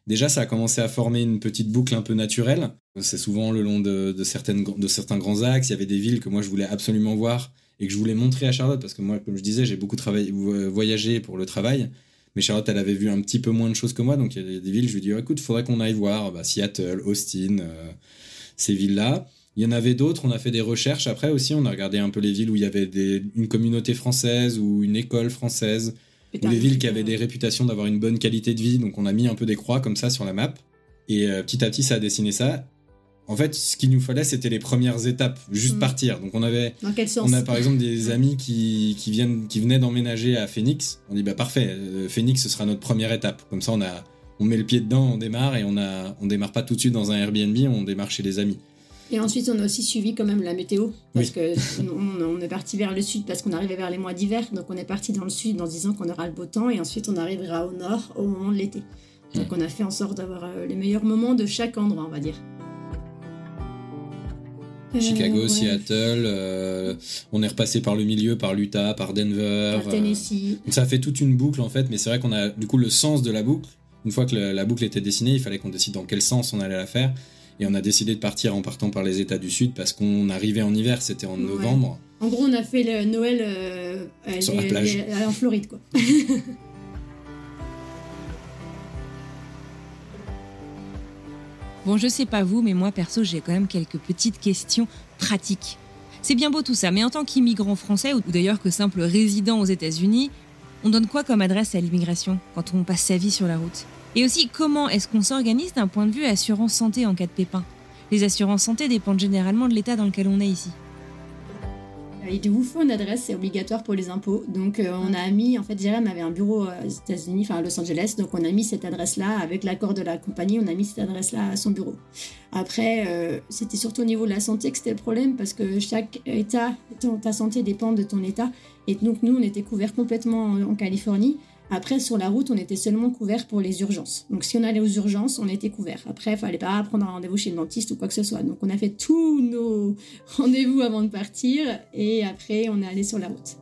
Déjà, ça a commencé à former une petite boucle un peu naturelle. C'est souvent le long de, certaines, de certains grands axes. Il y avait des villes que moi je voulais absolument voir et que je voulais montrer à Charlotte parce que moi, comme je disais, j'ai beaucoup travaillé, voyagé pour le travail. Mais Charlotte, elle avait vu un petit peu moins de choses que moi. Donc il y a des villes, je lui dit, oh, écoute, faudrait qu'on aille voir bah, Seattle, Austin, euh, ces villes-là. Il y en avait d'autres, on a fait des recherches après aussi, on a regardé un peu les villes où il y avait des, une communauté française ou une école française, ou les villes qui avaient des réputations d'avoir une bonne qualité de vie, donc on a mis un peu des croix comme ça sur la map. Et euh, petit à petit, ça a dessiné ça. En fait, ce qu'il nous fallait, c'était les premières étapes, juste mm. partir. Donc on avait, Dans quel sens on a par exemple des amis qui, qui viennent, qui venaient d'emménager à Phoenix. On dit bah parfait, euh, Phoenix ce sera notre première étape. Comme ça, on a, on met le pied dedans, on démarre et on a, on démarre pas tout de suite dans un Airbnb, on démarre chez les amis. Et ensuite, on a aussi suivi quand même la météo, parce que on, est parti vers le sud parce qu'on arrivait vers les mois d'hiver, donc on est parti dans le sud en disant qu'on aura le beau temps, et ensuite on arrivera au nord au moment de l'été. Donc on a fait en sorte d'avoir euh, les meilleurs moments de chaque endroit, on va dire. Chicago, euh, Seattle, euh, on est repassé par le milieu, par l'Utah, par Denver. Par Tennessee. donc ça fait toute une boucle en fait, mais c'est vrai qu'on a du coup le sens de la boucle. Une fois que la boucle était dessinée, il fallait qu'on décide dans quel sens on allait la faire. Et on a décidé de partir en partant par les États du Sud parce qu'on arrivait en hiver, c'était en novembre. En gros, on a fait le Noël euh, Sur la plage. en Floride, quoi. bon, je sais pas vous, mais moi perso, j'ai quand même quelques petites questions pratiques. C'est bien beau tout ça, mais en tant qu'immigrant français, ou d'ailleurs que simple résident aux États-Unis, on donne quoi comme adresse à l'immigration quand on passe sa vie sur la route? Et aussi, comment est-ce qu'on s'organise d'un point de vue assurance santé en cas de pépin? Les assurances santé dépendent généralement de l'état dans lequel on est ici. Euh, il vous faut une adresse, c'est obligatoire pour les impôts. Donc euh, on a mis, en fait, Jérém avait un bureau euh, aux États-Unis, enfin à Los Angeles, donc on a mis cette adresse-là, avec l'accord de la compagnie, on a mis cette adresse-là à son bureau. Après, c'était surtout au niveau de la santé que c'était le problème, parce que chaque état, ta santé dépend de ton état. Et donc nous, on était couverts complètement en Californie. Après, sur la route, on était seulement couvert pour les urgences. Donc, si on allait aux urgences, on était couvert. Après, il fallait pas prendre un rendez-vous chez le dentiste ou quoi que ce soit. Donc, on a fait tous nos rendez-vous avant de partir et après, on est allé sur la route.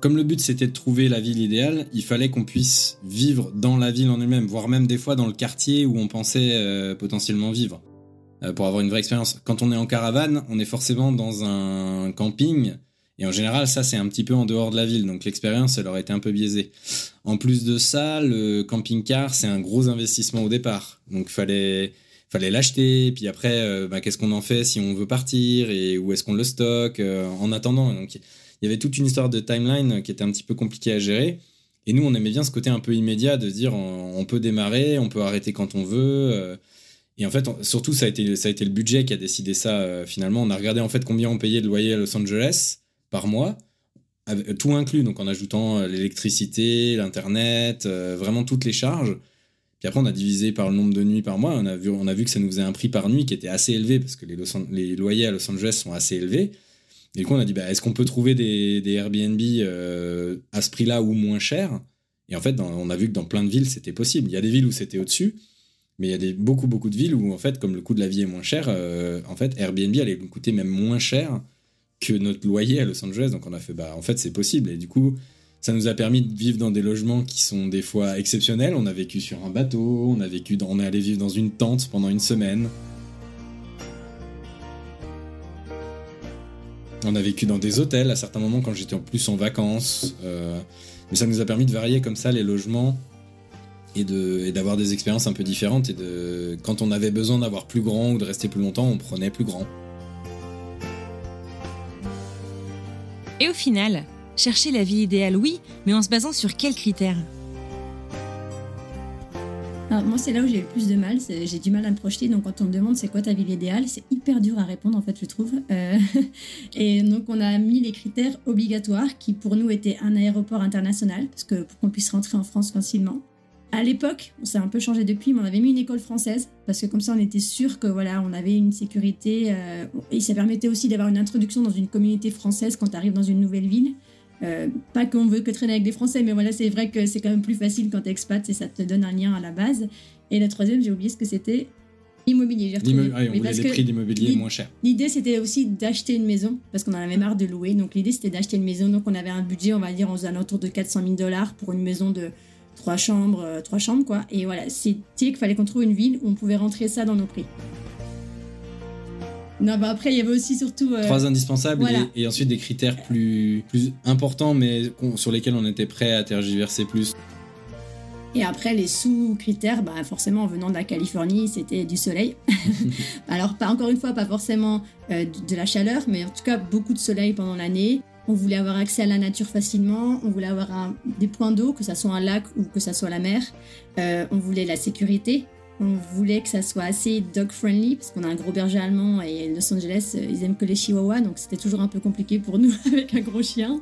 Comme le but c'était de trouver la ville idéale, il fallait qu'on puisse vivre dans la ville en elle-même, voire même des fois dans le quartier où on pensait euh, potentiellement vivre, euh, pour avoir une vraie expérience. Quand on est en caravane, on est forcément dans un camping et en général, ça, c'est un petit peu en dehors de la ville, donc l'expérience, elle aurait été un peu biaisée. En plus de ça, le camping-car, c'est un gros investissement au départ. Donc, fallait, fallait l'acheter, puis après, euh, bah, qu'est-ce qu'on en fait si on veut partir, et où est-ce qu'on le stocke euh, en attendant. Donc, il y avait toute une histoire de timeline qui était un petit peu compliquée à gérer. Et nous, on aimait bien ce côté un peu immédiat de dire on, peut démarrer, on peut arrêter quand on veut. Euh. Et en fait, surtout, ça a, été, ça a été le budget qui a décidé ça finalement. On a regardé en fait combien on payait de loyer à Los Angeles par mois, tout inclus, donc en ajoutant euh, l'électricité, l'internet, euh, vraiment toutes les charges. Puis après, on a divisé par le nombre de nuits par mois. On a vu, on a vu que ça nous faisait un prix par nuit qui était assez élevé parce que les, loyers à Los Angeles sont assez élevés. Et du coup, on a dit, bah, est-ce qu'on peut trouver des, Airbnb euh, à ce prix-là ou moins cher? Et en fait, on a vu que dans plein de villes, c'était possible. Il y a des villes où c'était au-dessus, mais il y a des, beaucoup, beaucoup de villes où, en fait, comme le coût de la vie est moins cher, en fait, Airbnb allait nous coûter même moins cher que notre loyer à Los Angeles. Donc on a fait, bah en fait c'est possible. Et du coup, Ça nous a permis de vivre dans des logements qui sont des fois exceptionnels. On a vécu sur un bateau, on a vécu, on est allé vivre dans une tente pendant une semaine. On a vécu dans des hôtels à certains moments quand j'étais en plus en vacances. Euh, mais ça nous a permis de varier comme ça les logements et d'avoir des expériences un peu différentes. Et de, quand on avait besoin d'avoir plus grand ou de rester plus longtemps, on prenait plus grand. Et au final, chercher la vie idéale, oui, mais en se basant sur quels critères? Alors, moi, c'est là où j'ai le plus de mal. J'ai du mal à me projeter. Donc, quand on me demande c'est quoi ta ville idéale, c'est hyper dur à répondre, en fait, je trouve. Euh, et donc, on a mis les critères obligatoires qui, pour nous, étaient un aéroport international, parce que pour qu'on puisse rentrer en France facilement. À l'époque, ça a un peu changé depuis, mais on avait mis une école française parce que comme ça, on était sûr que voilà, on avait une sécurité euh, et ça permettait aussi d'avoir une introduction dans une communauté française quand tu arrives dans une nouvelle ville. Euh, pas qu'on veut que traîner avec des Français, mais voilà, c'est vrai que c'est quand même plus facile quand tu expat et ça te donne un lien à la base. Et la troisième, j'ai oublié ce que c'était. Immobilier, j'ai on voulait des prix d'immobilier moins chers. L'idée, c'était aussi d'acheter une maison, parce qu'on en avait marre de louer. Donc, l'idée, c'était d'acheter une maison. Donc, on avait un budget, on va dire, aux alentours de 400 000 dollars pour une maison de trois chambres, euh, trois chambres, quoi. Et voilà, c'était qu'il fallait qu'on trouve une ville où on pouvait rentrer ça dans nos prix. Non, bah après, il y avait aussi surtout. Euh, Trois indispensables et, ensuite des critères plus, plus importants, mais sur lesquels on était prêt à tergiverser plus. Et après, les sous-critères, bah forcément, en venant de la Californie, c'était du soleil. Alors, pas encore une fois, pas forcément euh, de, la chaleur, mais en tout cas, beaucoup de soleil pendant l'année. On voulait avoir accès à la nature facilement, on voulait avoir des points d'eau, que ce soit un lac ou que ce soit la mer. Euh, on voulait la sécurité, on voulait que ça soit assez dog-friendly, parce qu'on a un gros berger allemand et Los Angeles, euh, ils aiment que les chihuahuas, donc c'était toujours un peu compliqué pour nous avec un gros chien.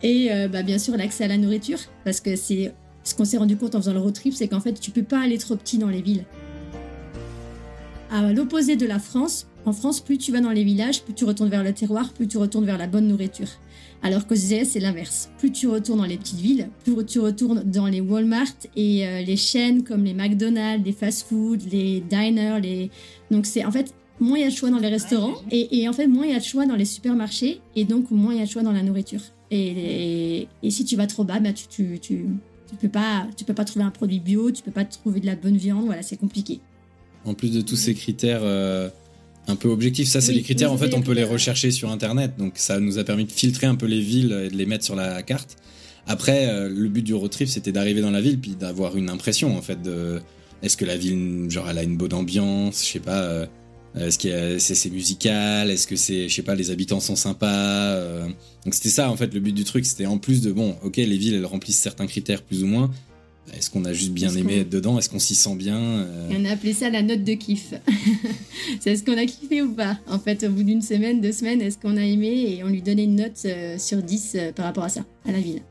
Et euh, bah, bien sûr, l'accès à la nourriture, parce que c'est ce qu'on s'est rendu compte en faisant le road trip, c'est qu'en fait, tu peux pas aller trop petit dans les villes. À l'opposé de la France, en France, plus tu vas dans les villages, plus tu retournes vers le terroir, plus tu retournes vers la bonne nourriture. Alors qu'aux US, c'est l'inverse. Plus tu retournes dans les petites villes, plus tu retournes dans les Walmart et euh, les chaînes comme les McDonald's, les fast-food, les diners. Donc c'est en fait moins il y a de choix dans les restaurants et, en fait moins il y a de choix dans les supermarchés et donc moins il y a de choix dans la nourriture. Et, si tu vas trop bas, bah, tu, tu, peux pas, peux pas trouver un produit bio, tu peux pas trouver de la bonne viande, voilà, c'est compliqué. En plus de tous ces critères, euh, un peu objectif. Ça, c'est les critères. En fait, on peut les rechercher sur Internet. Donc, ça nous a permis de filtrer un peu les villes et de les mettre sur la carte. Après, euh, le but du road trip, c'était d'arriver dans la ville puis d'avoir une impression, en fait, de est-ce que la ville, genre, elle a une bonne ambiance, je sais pas. Euh, est-ce que c'est musical? Est-ce que c'est, je sais pas, les habitants sont sympas euh. Donc c'était ça en fait le but du truc. C'était en plus de bon, ok, les villes elles remplissent certains critères plus ou moins, est-ce qu'on a juste bien aimé être dedans? Est-ce qu'on s'y sent bien euh? On a appelé ça la note de kiff. c'est est-ce qu'on a kiffé ou pas? En fait, au bout d'une semaine, deux semaines, est-ce qu'on a aimé? Et on lui donnait une note euh, sur 10 euh, par rapport à ça, à la ville.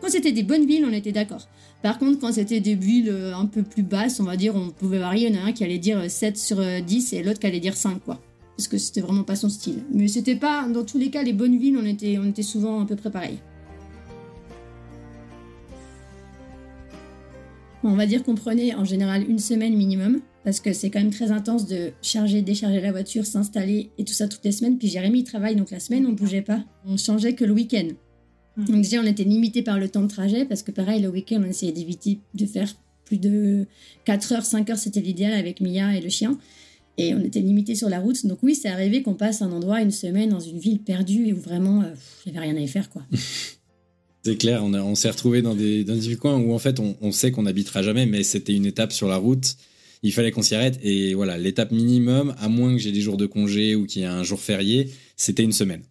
Quand c'était des bonnes villes, on était d'accord. Par contre, quand c'était des villes un peu plus basses, on va dire, on pouvait varier. Il y en a un qui allait dire 7 sur 10 et l'autre qui allait dire 5, quoi. Parce que c'était vraiment pas son style. Mais c'était pas, dans tous les cas, les bonnes villes, on était, on était souvent à peu près pareil. On va dire qu'on prenait en général une semaine minimum, parce que c'est quand même très intense de charger, décharger la voiture, s'installer et tout ça toutes les semaines. Puis Jérémy, il travaille, donc la semaine, on bougeait pas. On changeait que le week-end. Hmm. Donc déjà, on était limité par le temps de trajet, parce que pareil, le week-end, on essayait d'éviter de faire plus de 4 heures, 5 heures, c'était l'idéal avec Mia et le chien. Et on était limité sur la route. Donc oui, c'est arrivé qu'on passe un endroit, une semaine, dans une ville perdue, et où vraiment, euh, il n'y avait rien à y faire, quoi. C'est clair, on, on s'est retrouvé dans des, dans des coins où en fait on, sait qu'on n'habitera jamais, mais c'était une étape sur la route. Il fallait qu'on s'y arrête et voilà, l'étape minimum, à moins que j'ai des jours de congé ou qu'il y ait un jour férié, c'était une semaine.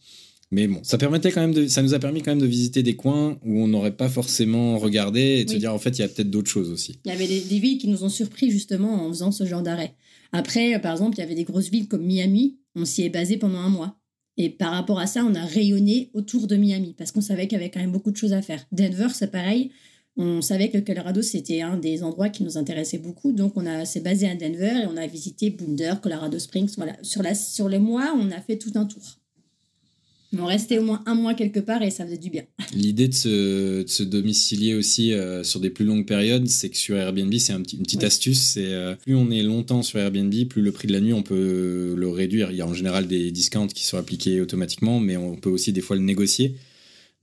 Mais bon, ça permettait quand même de, ça nous a permis quand même de visiter des coins où on n'aurait pas forcément regardé et de se dire en fait il y a peut-être d'autres choses aussi. Il y avait des, des, villes qui nous ont surpris justement en faisant ce genre d'arrêt. Après, par exemple, il y avait des grosses villes comme Miami, on s'y est basé pendant un mois. Et par rapport à ça, on a rayonné autour de Miami parce qu'on savait qu'il y avait quand même beaucoup de choses à faire. Denver, c'est pareil. On savait que le Colorado, c'était un des endroits qui nous intéressait beaucoup. Donc, on s'est basé à Denver et on a visité Boulder, Colorado Springs. Voilà. Sur, sur les mois, on a fait tout un tour. On restait au moins un mois quelque part et ça faisait du bien. L'idée de se, de se, domicilier aussi euh, sur des plus longues périodes, c'est que sur Airbnb, c'est un petit, une petite astuce. C'est euh, plus on est longtemps sur Airbnb, plus le prix de la nuit, on peut le réduire. Il y a en général des discounts qui sont appliqués automatiquement, mais on peut aussi des fois le négocier.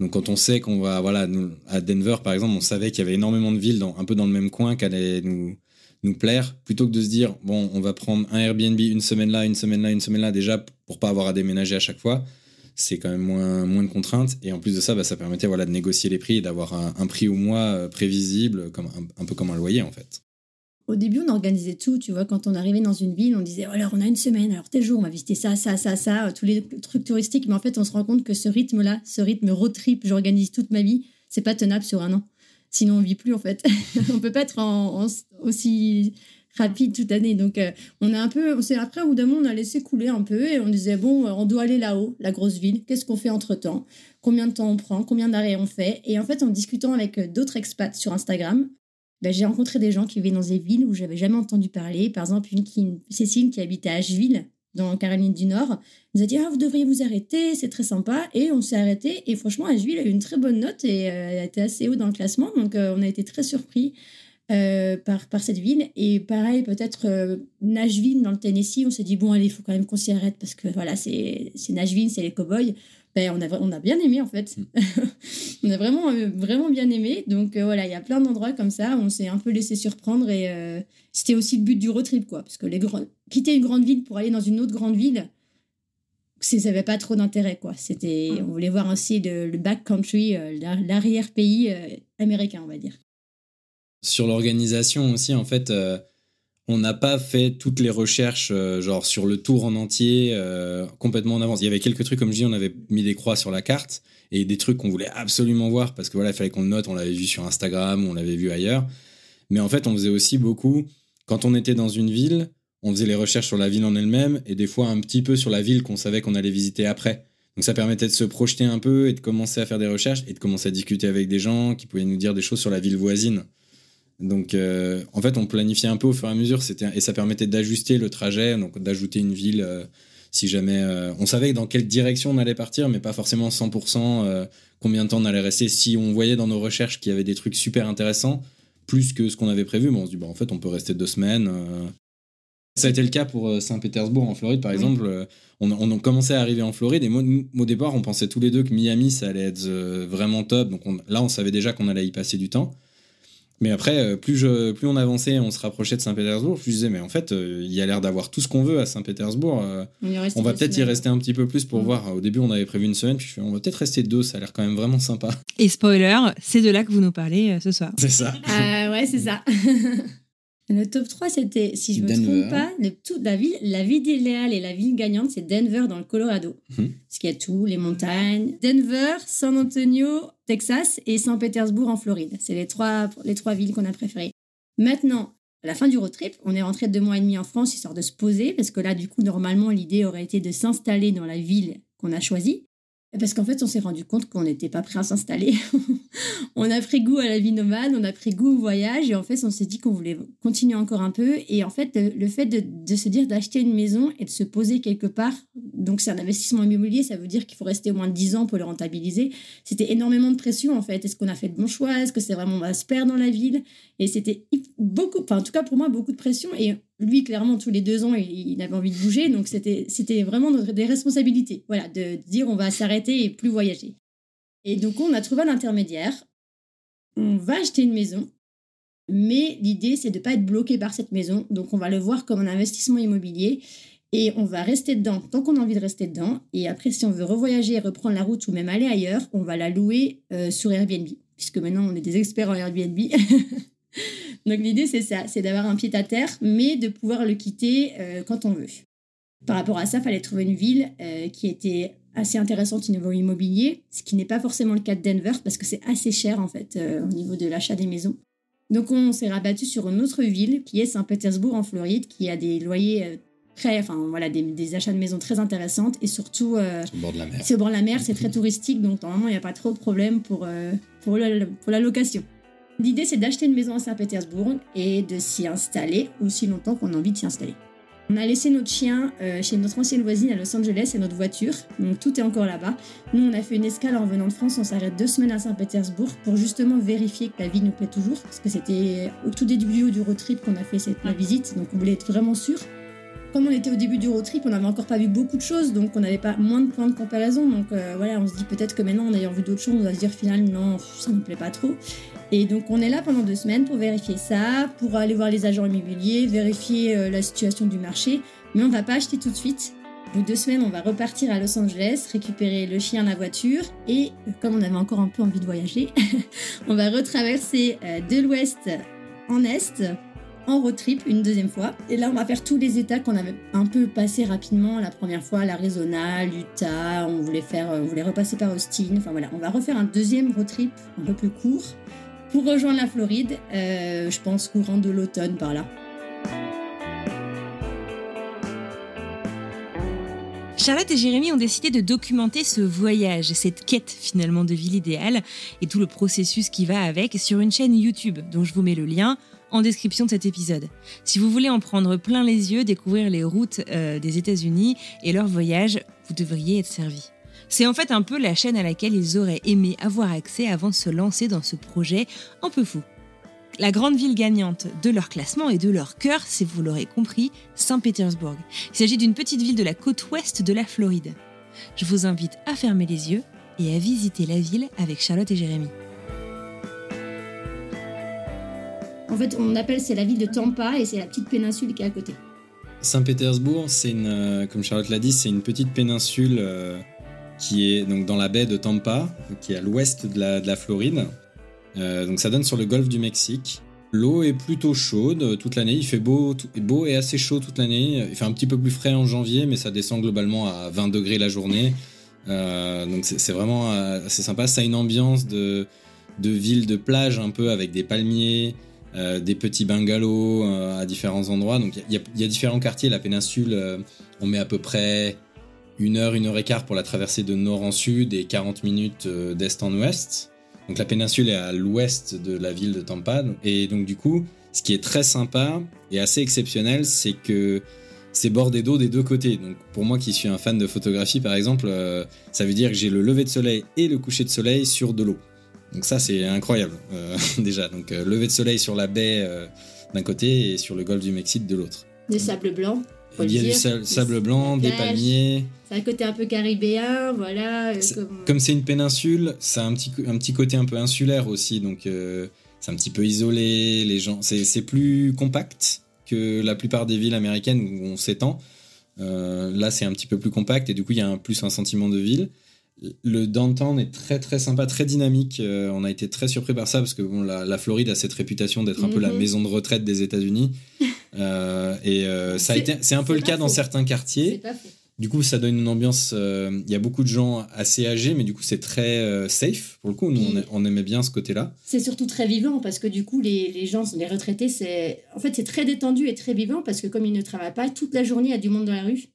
Donc quand on sait qu'on va, voilà, nous, à Denver par exemple, on savait qu'il y avait énormément de villes dans, un peu dans le même coin qui allaient nous, nous plaire, plutôt que de se dire, bon, on va prendre un Airbnb une semaine là, une semaine là, une semaine là, déjà pour pas avoir à déménager à chaque fois, c'est quand même moins, moins de contraintes. Et en plus de ça, bah, ça permettait voilà, de négocier les prix et d'avoir un, prix au mois euh, prévisible, comme, un, peu comme un loyer en fait. Au début, on organisait tout, tu vois, quand on arrivait dans une ville, on disait, oh, alors on a une semaine, alors tel jour, on va visiter ça, ça, ça, ça, tous les trucs touristiques. Mais en fait, on se rend compte que ce rythme-là, ce rythme road trip, j'organise toute ma vie, c'est pas tenable sur un an. Sinon, on vit plus, en fait. on peut pas être en, aussi rapide toute l'année. Donc, euh, on a un peu, c'est après, au bout d'un moment, on a laissé couler un peu et on disait, bon, on doit aller là-haut, la grosse ville. Qu'est-ce qu'on fait entre temps Combien de temps on prend? Combien d'arrêts on fait? Et en fait, en discutant avec d'autres expats sur Instagram, ben, j'ai rencontré des gens qui vivaient dans des villes où j'avais jamais entendu parler. Par exemple, une qui, Cécile qui habitait à Asheville, dans Caroline du Nord, nous a dit ah, vous devriez vous arrêter, c'est très sympa. Et on s'est arrêté. Et franchement, Asheville a eu une très bonne note et euh, elle été assez haut dans le classement. Donc, euh, on a été très surpris euh, par, par cette ville. Et pareil, peut-être Nashville dans le Tennessee, on s'est dit bon, allez, il faut quand même qu'on s'y arrête parce que voilà, c'est Nashville, c'est les cowboys. Ben, on, a, on a bien aimé en fait. Mm. on a vraiment, euh, vraiment bien aimé. Donc euh, voilà, il y a plein d'endroits comme ça où on s'est un peu laissé surprendre et euh, c'était aussi le but du road trip quoi. Parce que les quitter une grande ville pour aller dans une autre grande ville, ça n'avait pas trop d'intérêt quoi. C'était, mm. on voulait voir aussi le, le backcountry, l'arrière-pays américain on va dire. Sur l'organisation aussi en fait on n'a pas fait toutes les recherches euh, genre sur le tour en entier euh, complètement en avance. Il y avait quelques trucs comme je dis, on avait mis des croix sur la carte et des trucs qu'on voulait absolument voir parce que voilà, il fallait qu'on le note, on l'avait vu sur Instagram, on l'avait vu ailleurs. Mais en fait, on faisait aussi beaucoup quand on était dans une ville, on faisait les recherches sur la ville en elle-même et des fois un petit peu sur la ville qu'on savait qu'on allait visiter après. Donc ça permettait de se projeter un peu et de commencer à faire des recherches et de commencer à discuter avec des gens qui pouvaient nous dire des choses sur la ville voisine. Donc, euh, en fait, on planifiait un peu au fur et à mesure, et ça permettait d'ajuster le trajet, donc d'ajouter une ville euh, si jamais. Euh, on savait dans quelle direction on allait partir, mais pas forcément 100% combien de temps on allait rester. Si on voyait dans nos recherches qu'il y avait des trucs super intéressants, plus que ce qu'on avait prévu, bon, on se dit, bon, en fait, on peut rester deux semaines. Ça a été le cas pour Saint-Pétersbourg en Floride, par exemple. On, on, commençait à arriver en Floride et moi, au départ, on pensait tous les deux que Miami, ça allait être vraiment top. Donc là, on savait déjà qu'on allait y passer du temps. Mais après, euh, plus, je, plus on avançait, on se rapprochait de Saint-Pétersbourg, plus je disais, mais en fait, euh, il y a l'air d'avoir tout ce qu'on veut à Saint-Pétersbourg. Euh, on, va peut-être y rester un petit peu plus pour mm. voir. Au début, on avait prévu une semaine, puis on va peut-être rester deux, ça a l'air quand même vraiment sympa. Et spoiler, c'est de là que vous nous parlez ce soir. C'est ça. ouais, c'est ça. Le top 3, c'était, si je ne me trompe pas, le, toute la ville, la ville idéale et la ville gagnante, c'est Denver dans le Colorado. Mhm. Parce qu'il y a tout, les montagnes. Denver, San Antonio, Texas et Saint-Pétersbourg en Floride. C'est les trois, les trois villes qu'on a préférées. Maintenant, à la fin du road trip, on est rentré deux mois et demi en France histoire de se poser, parce que là, du coup, normalement, l'idée aurait été de s'installer dans la ville qu'on a choisie. Parce qu'en fait, on s'est rendu compte qu'on n'était pas prêt à s'installer. on a pris goût à la vie nomade, on a pris goût au voyage, et en fait, on s'est dit qu'on voulait continuer encore un peu. Et en fait, le, fait de, se dire d'acheter une maison et de se poser quelque part, donc c'est un investissement immobilier, ça veut dire qu'il faut rester au moins 10 ans pour le rentabiliser. C'était énormément de pression, en fait. Est-ce qu'on a fait le bon choix? Est-ce que c'est vraiment on va se perdre dans la ville? Et c'était beaucoup, enfin, en tout cas pour moi, beaucoup de pression. Et lui, clairement, tous les deux ans, il, avait envie de bouger. Donc, c'était, vraiment des responsabilités. Voilà, de, dire on va s'arrêter et plus voyager. Et donc, on a trouvé un intermédiaire. On va acheter une maison. Mais l'idée, c'est de ne pas être bloqué par cette maison. Donc, on va le voir comme un investissement immobilier. Et on va rester dedans tant qu'on a envie de rester dedans. Et après, si on veut revoyager et reprendre la route ou même aller ailleurs, on va la louer euh, sur Airbnb. Puisque maintenant, on est des experts en Airbnb. Donc l'idée, c'est ça, c'est d'avoir un pied à terre, mais de pouvoir le quitter euh, quand on veut. Par rapport à ça, il fallait trouver une ville euh, qui était assez intéressante au niveau immobilier, ce qui n'est pas forcément le cas de Denver, parce que c'est assez cher en fait euh, au niveau de l'achat des maisons. Donc on s'est rabattu sur une autre ville qui est Saint-Pétersbourg en Floride, qui a des loyers très, enfin voilà, des, achats de maisons très intéressantes et surtout. c'est au bord de la mer. C'est au bord de la mer, c'est très touristique, donc normalement il n'y a pas trop de problème pour, pour, pour la location. L'idée, c'est d'acheter une maison à Saint-Pétersbourg et de s'y installer aussi longtemps qu'on a envie de s'y installer. On a laissé notre chien euh, chez notre ancienne voisine à Los Angeles et notre voiture, donc tout est encore là-bas. Nous, on a fait une escale en venant de France, on s'arrête deux semaines à Saint-Pétersbourg pour justement vérifier que la vie nous plaît toujours, parce que c'était au tout début du road trip qu'on a fait cette, visite, donc on voulait être vraiment sûr. comme on était au début du road trip, on n'avait encore pas vu beaucoup de choses, donc on n'avait pas moins de points de comparaison. Donc voilà, on se dit peut-être que maintenant, en ayant vu d'autres choses, on va se dire finalement non, ça ne me plaît pas trop. Et donc on est là pendant deux semaines pour vérifier ça, pour aller voir les agents immobiliers, vérifier euh, la situation du marché. Mais on va pas acheter tout de suite. Au bout de deux semaines, on va repartir à Los Angeles, récupérer le chien, la voiture, et euh, comme on avait encore un peu envie de voyager, on va retraverser euh, de l'ouest en est en road trip une deuxième fois. Et là, on va faire tous les états qu'on avait un peu passés rapidement la première fois, l'Arizona, l'Utah, on voulait faire, on voulait repasser par Austin. Enfin voilà, on va refaire un deuxième road trip un peu plus court pour rejoindre la Floride, euh, je pense courant de l'automne par là. Charlotte et Jérémy ont décidé de documenter ce voyage, cette quête finalement de ville idéale et tout le processus qui va avec sur une chaîne YouTube dont je vous mets le lien en description de cet épisode. Si vous voulez en prendre plein les yeux, découvrir les routes euh, des États-Unis et leur voyage, vous devriez être servi. C'est en fait un peu la chaîne à laquelle ils auraient aimé avoir accès avant de se lancer dans ce projet un peu fou. La grande ville gagnante de leur classement et de leur cœur, c'est, vous l'aurez compris, Saint-Pétersbourg. Il s'agit d'une petite ville de la côte ouest de la Floride. Je vous invite à fermer les yeux et à visiter la ville avec Charlotte et Jérémy. En fait, on appelle c'est la ville de Tampa et c'est la petite péninsule qui est à côté. Saint-Pétersbourg, c'est une, euh, comme Charlotte l'a dit, c'est une petite péninsule euh, qui est donc dans la baie de Tampa, qui est à l'ouest de la, Floride. Euh, donc ça donne sur le golfe du Mexique. L'eau est plutôt chaude toute l'année. Il fait beau, beau et assez chaud toute l'année. Il fait un petit peu plus frais en janvier, mais ça descend globalement à 20 degrés la journée. Euh, donc c'est vraiment euh, assez sympa. Ça a une ambiance de, de ville de plage un peu avec des palmiers, des petits bungalows à différents endroits. Donc il y, y, a différents quartiers. La péninsule, on met à peu près une heure, une heure et quart pour la traversée de nord en sud et 40 minutes euh, d'est en ouest. Donc la péninsule est à l'ouest de la ville de Tampa. Et donc du coup, ce qui est très sympa et assez exceptionnel, c'est que c'est bordé d'eau des deux côtés. Donc pour moi qui suis un fan de photographie par exemple, euh, ça veut dire que j'ai le lever de soleil et le coucher de soleil sur de l'eau. Donc ça c'est incroyable euh, déjà. Donc lever de soleil sur la baie d'un côté et sur le golfe du Mexique de l'autre. Des sables blancs. Il y a du sable blanc, des palmiers. C'est un côté un peu caribéen, voilà. Euh, comme c'est une péninsule, ça a un petit, un petit côté un peu insulaire aussi, donc euh, c'est un petit peu isolé. Les gens, c'est plus compact que la plupart des villes américaines où on s'étend. Euh, là, c'est un petit peu plus compact et du coup, il y a un, plus un sentiment de ville. Le downtown est très très sympa, très dynamique. on a été très surpris par ça parce que bon, la, Floride a cette réputation d'être un peu la mhm. maison de retraite des États-Unis. et ça a été, c'est un peu le cas dans certains quartiers. Pas du coup, ça donne une ambiance. Euh, il y a beaucoup de gens assez âgés, mais du coup, c'est très euh, safe. Pour le coup, nous, on, aimait bien ce côté-là. C'est surtout très vivant parce que du coup, les, les gens, les retraités, c'est en fait c'est très détendu et très vivant parce que comme ils ne travaillent pas toute la journée, il y a du monde dans la rue.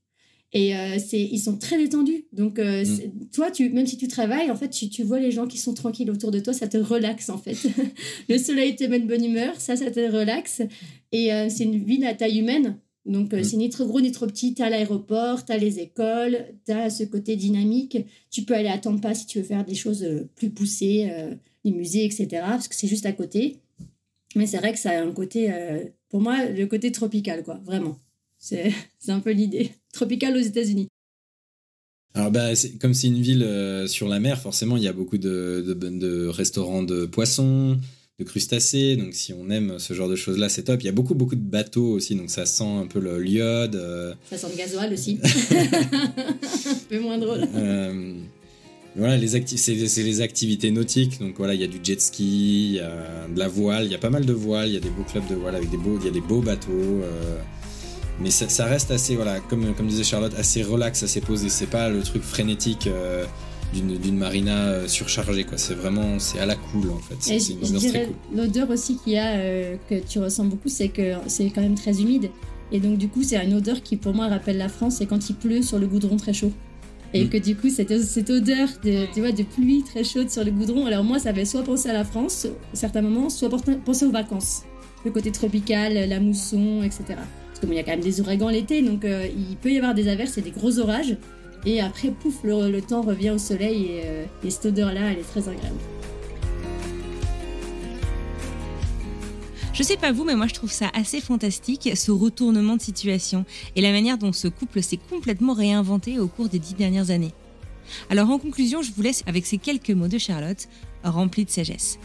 Et euh, c'est, ils sont très détendus. Donc, mm. toi, tu, même si tu travailles, en fait, tu, tu, vois les gens qui sont tranquilles autour de toi, ça te relaxe, en fait. le soleil te met de bonne humeur, ça, ça te relaxe. Et c'est une ville à taille humaine. Donc, euh, mm. c'est ni trop gros ni trop petit. Tu as l'aéroport, tu as les écoles, tu as ce côté dynamique. Tu peux aller à Tampa si tu veux faire des choses euh, plus poussées, euh, les musées, etc. Parce que c'est juste à côté. Mais c'est vrai que ça a un côté, pour moi, le côté tropical, quoi, vraiment. C'est un peu l'idée. Tropical aux États-Unis. Alors, bah, comme c'est une ville sur la mer, forcément, il y a beaucoup de, de, de restaurants de poissons de crustacés. Donc si on aime ce genre de choses-là, c'est top. Il y a beaucoup, beaucoup de bateaux aussi, donc ça sent un peu le l'iode. Euh. Ça sent le gasoil aussi. un peu moins drôle. Euh, voilà, les c'est les activités nautiques. Donc voilà, il y a du jet ski, il y a de la voile, il y a pas mal de voiles, il y a des beaux clubs de voile avec des beaux, il y a des beaux bateaux. Euh. mais ça, reste assez, voilà, comme, comme disait Charlotte, assez relax, assez posé. C'est pas le truc frénétique d'une marina euh, surchargée quoi. C'est vraiment c'est à la cool en fait. C'est une très cool. l'odeur aussi qu'il y a euh, que tu ressens beaucoup c'est que c'est quand même très humide. Et donc du coup c'est une odeur qui pour moi rappelle la France c'est quand il pleut sur le goudron très chaud. Et mm. que du coup cette, cette odeur de, tu vois, de pluie très chaude sur le goudron. Alors moi ça fait soit penser à la France à certains moments soit penser aux vacances. Le côté tropical la mousson etc parce qu'il y a quand même des ouragans l'été donc euh, il peut y avoir des averses et des gros orages et après, pouf, le, temps revient au soleil et, euh, et cette odeur-là, elle est très agréable. Je sais pas vous, mais moi je trouve ça assez fantastique, ce retournement de situation et la manière dont ce couple s'est complètement réinventé au cours des dix dernières années. Alors en conclusion, je vous laisse avec ces quelques mots de Charlotte, remplis de sagesse.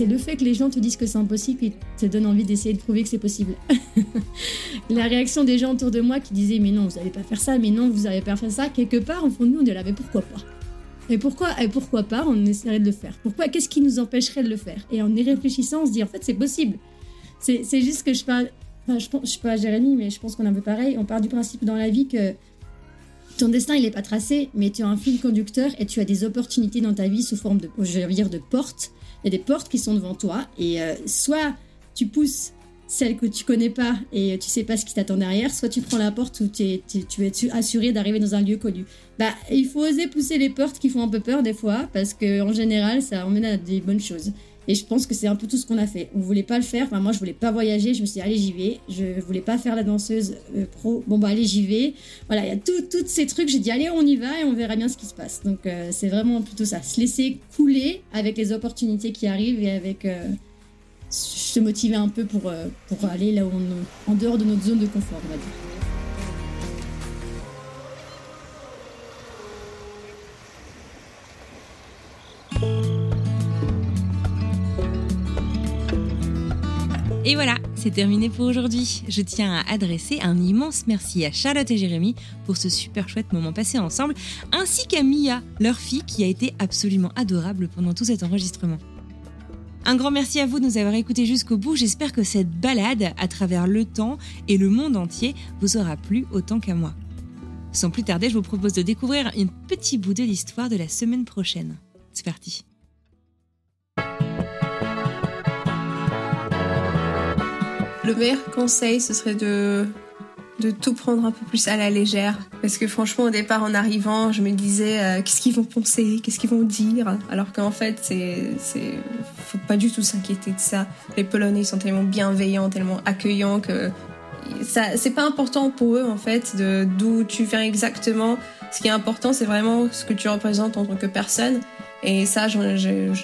C'est le fait que les gens te disent que c'est impossible qui te donne envie d'essayer de prouver que c'est possible. la réaction des gens autour de moi qui disaient mais non, vous n'allez pas faire ça, mais non, vous n'allez pas faire ça, quelque part, en fond de nous, on dit là, mais pourquoi pas? Et pourquoi, et pourquoi pas, on essaierait de le faire? Pourquoi Qu'est-ce qui nous empêcherait de le faire? Et en y réfléchissant, on se dit en fait, c'est possible. C'est juste que je parle. Enfin, je, je suis pas Jérémy, mais je pense qu'on a un peu pareil. On part du principe dans la vie que ton destin, il n'est pas tracé, mais tu as un fil conducteur et tu as des opportunités dans ta vie sous forme de, je vais dire, de portes il y a des portes qui sont devant toi et euh, soit tu pousses celle que tu connais pas et tu sais pas ce qui t'attend derrière, soit tu prends la porte où tu es assuré d'arriver dans un lieu connu. Bah, il faut oser pousser les portes qui font un peu peur des fois parce que en général, ça emmène à des bonnes choses. Et je pense que c'est un peu tout ce qu'on a fait. On voulait pas le faire. Moi, je voulais pas voyager. Je me suis dit, allez, j'y vais. Je voulais pas faire la danseuse euh, pro. Bon, bah, allez, j'y vais. Voilà, il y a tous ces trucs. J'ai dit, allez, on y va et on verra bien ce qui se passe. Donc, euh, c'est vraiment plutôt ça. Se laisser couler avec les opportunités qui arrivent et avec euh, se motiver un peu pour, pour aller là où on, en dehors de notre zone de confort, on va dire. Et voilà, c'est terminé pour aujourd'hui. Je tiens à adresser un immense merci à Charlotte et Jérémy pour ce super chouette moment passé ensemble, ainsi qu'à Mia, leur fille, qui a été absolument adorable pendant tout cet enregistrement. Un grand merci à vous de nous avoir écoutés jusqu'au bout. J'espère que cette balade à travers le temps et le monde entier vous aura plu autant qu'à moi. Sans plus tarder, je vous propose de découvrir un petit bout de l'histoire de la semaine prochaine. C'est parti. Le meilleur conseil, ce serait de, de tout prendre un peu plus à la légère. Parce que franchement, au départ, en arrivant, je me disais euh, qu'est-ce qu'ils vont penser, qu'est-ce qu'ils vont dire? Alors qu'en fait, c'est, c'est, faut pas du tout s'inquiéter de ça. Les Polonais sont tellement bienveillants, tellement accueillants que ça, c'est pas important pour eux en fait de d'où tu viens exactement. Ce qui est important, c'est vraiment ce que tu représentes en tant que personne. Et ça, je,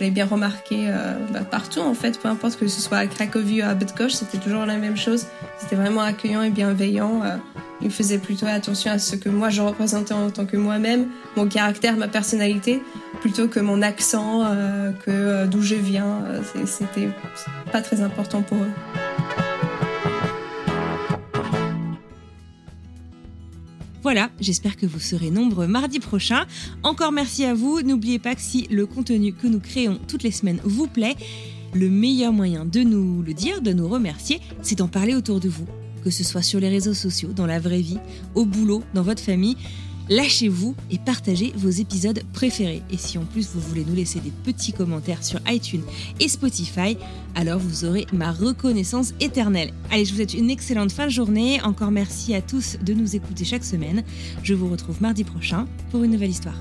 l'ai bien remarqué euh, bah, partout, en fait, peu importe que ce soit à Cracovie ou à Bydgoszcz, c'était toujours la même chose. C'était vraiment accueillant et bienveillant. Euh, il faisait plutôt attention à ce que moi je représentais en tant que moi-même, mon caractère, ma personnalité, plutôt que mon accent, euh, que d'où je viens. C'était pas très important pour eux. Voilà, j'espère que vous serez nombreux mardi prochain. Encore merci à vous. N'oubliez pas que si le contenu que nous créons toutes les semaines vous plaît, le meilleur moyen de nous le dire, de nous remercier, c'est d'en parler autour de vous. Que ce soit sur les réseaux sociaux, dans la vraie vie, au boulot, dans votre famille. Lâchez-vous et partagez vos épisodes préférés. Et si en plus vous voulez nous laisser des petits commentaires sur iTunes et Spotify, alors vous aurez ma reconnaissance éternelle. Allez, je vous souhaite une excellente fin de journée. Encore merci à tous de nous écouter chaque semaine. Je vous retrouve mardi prochain pour une nouvelle histoire.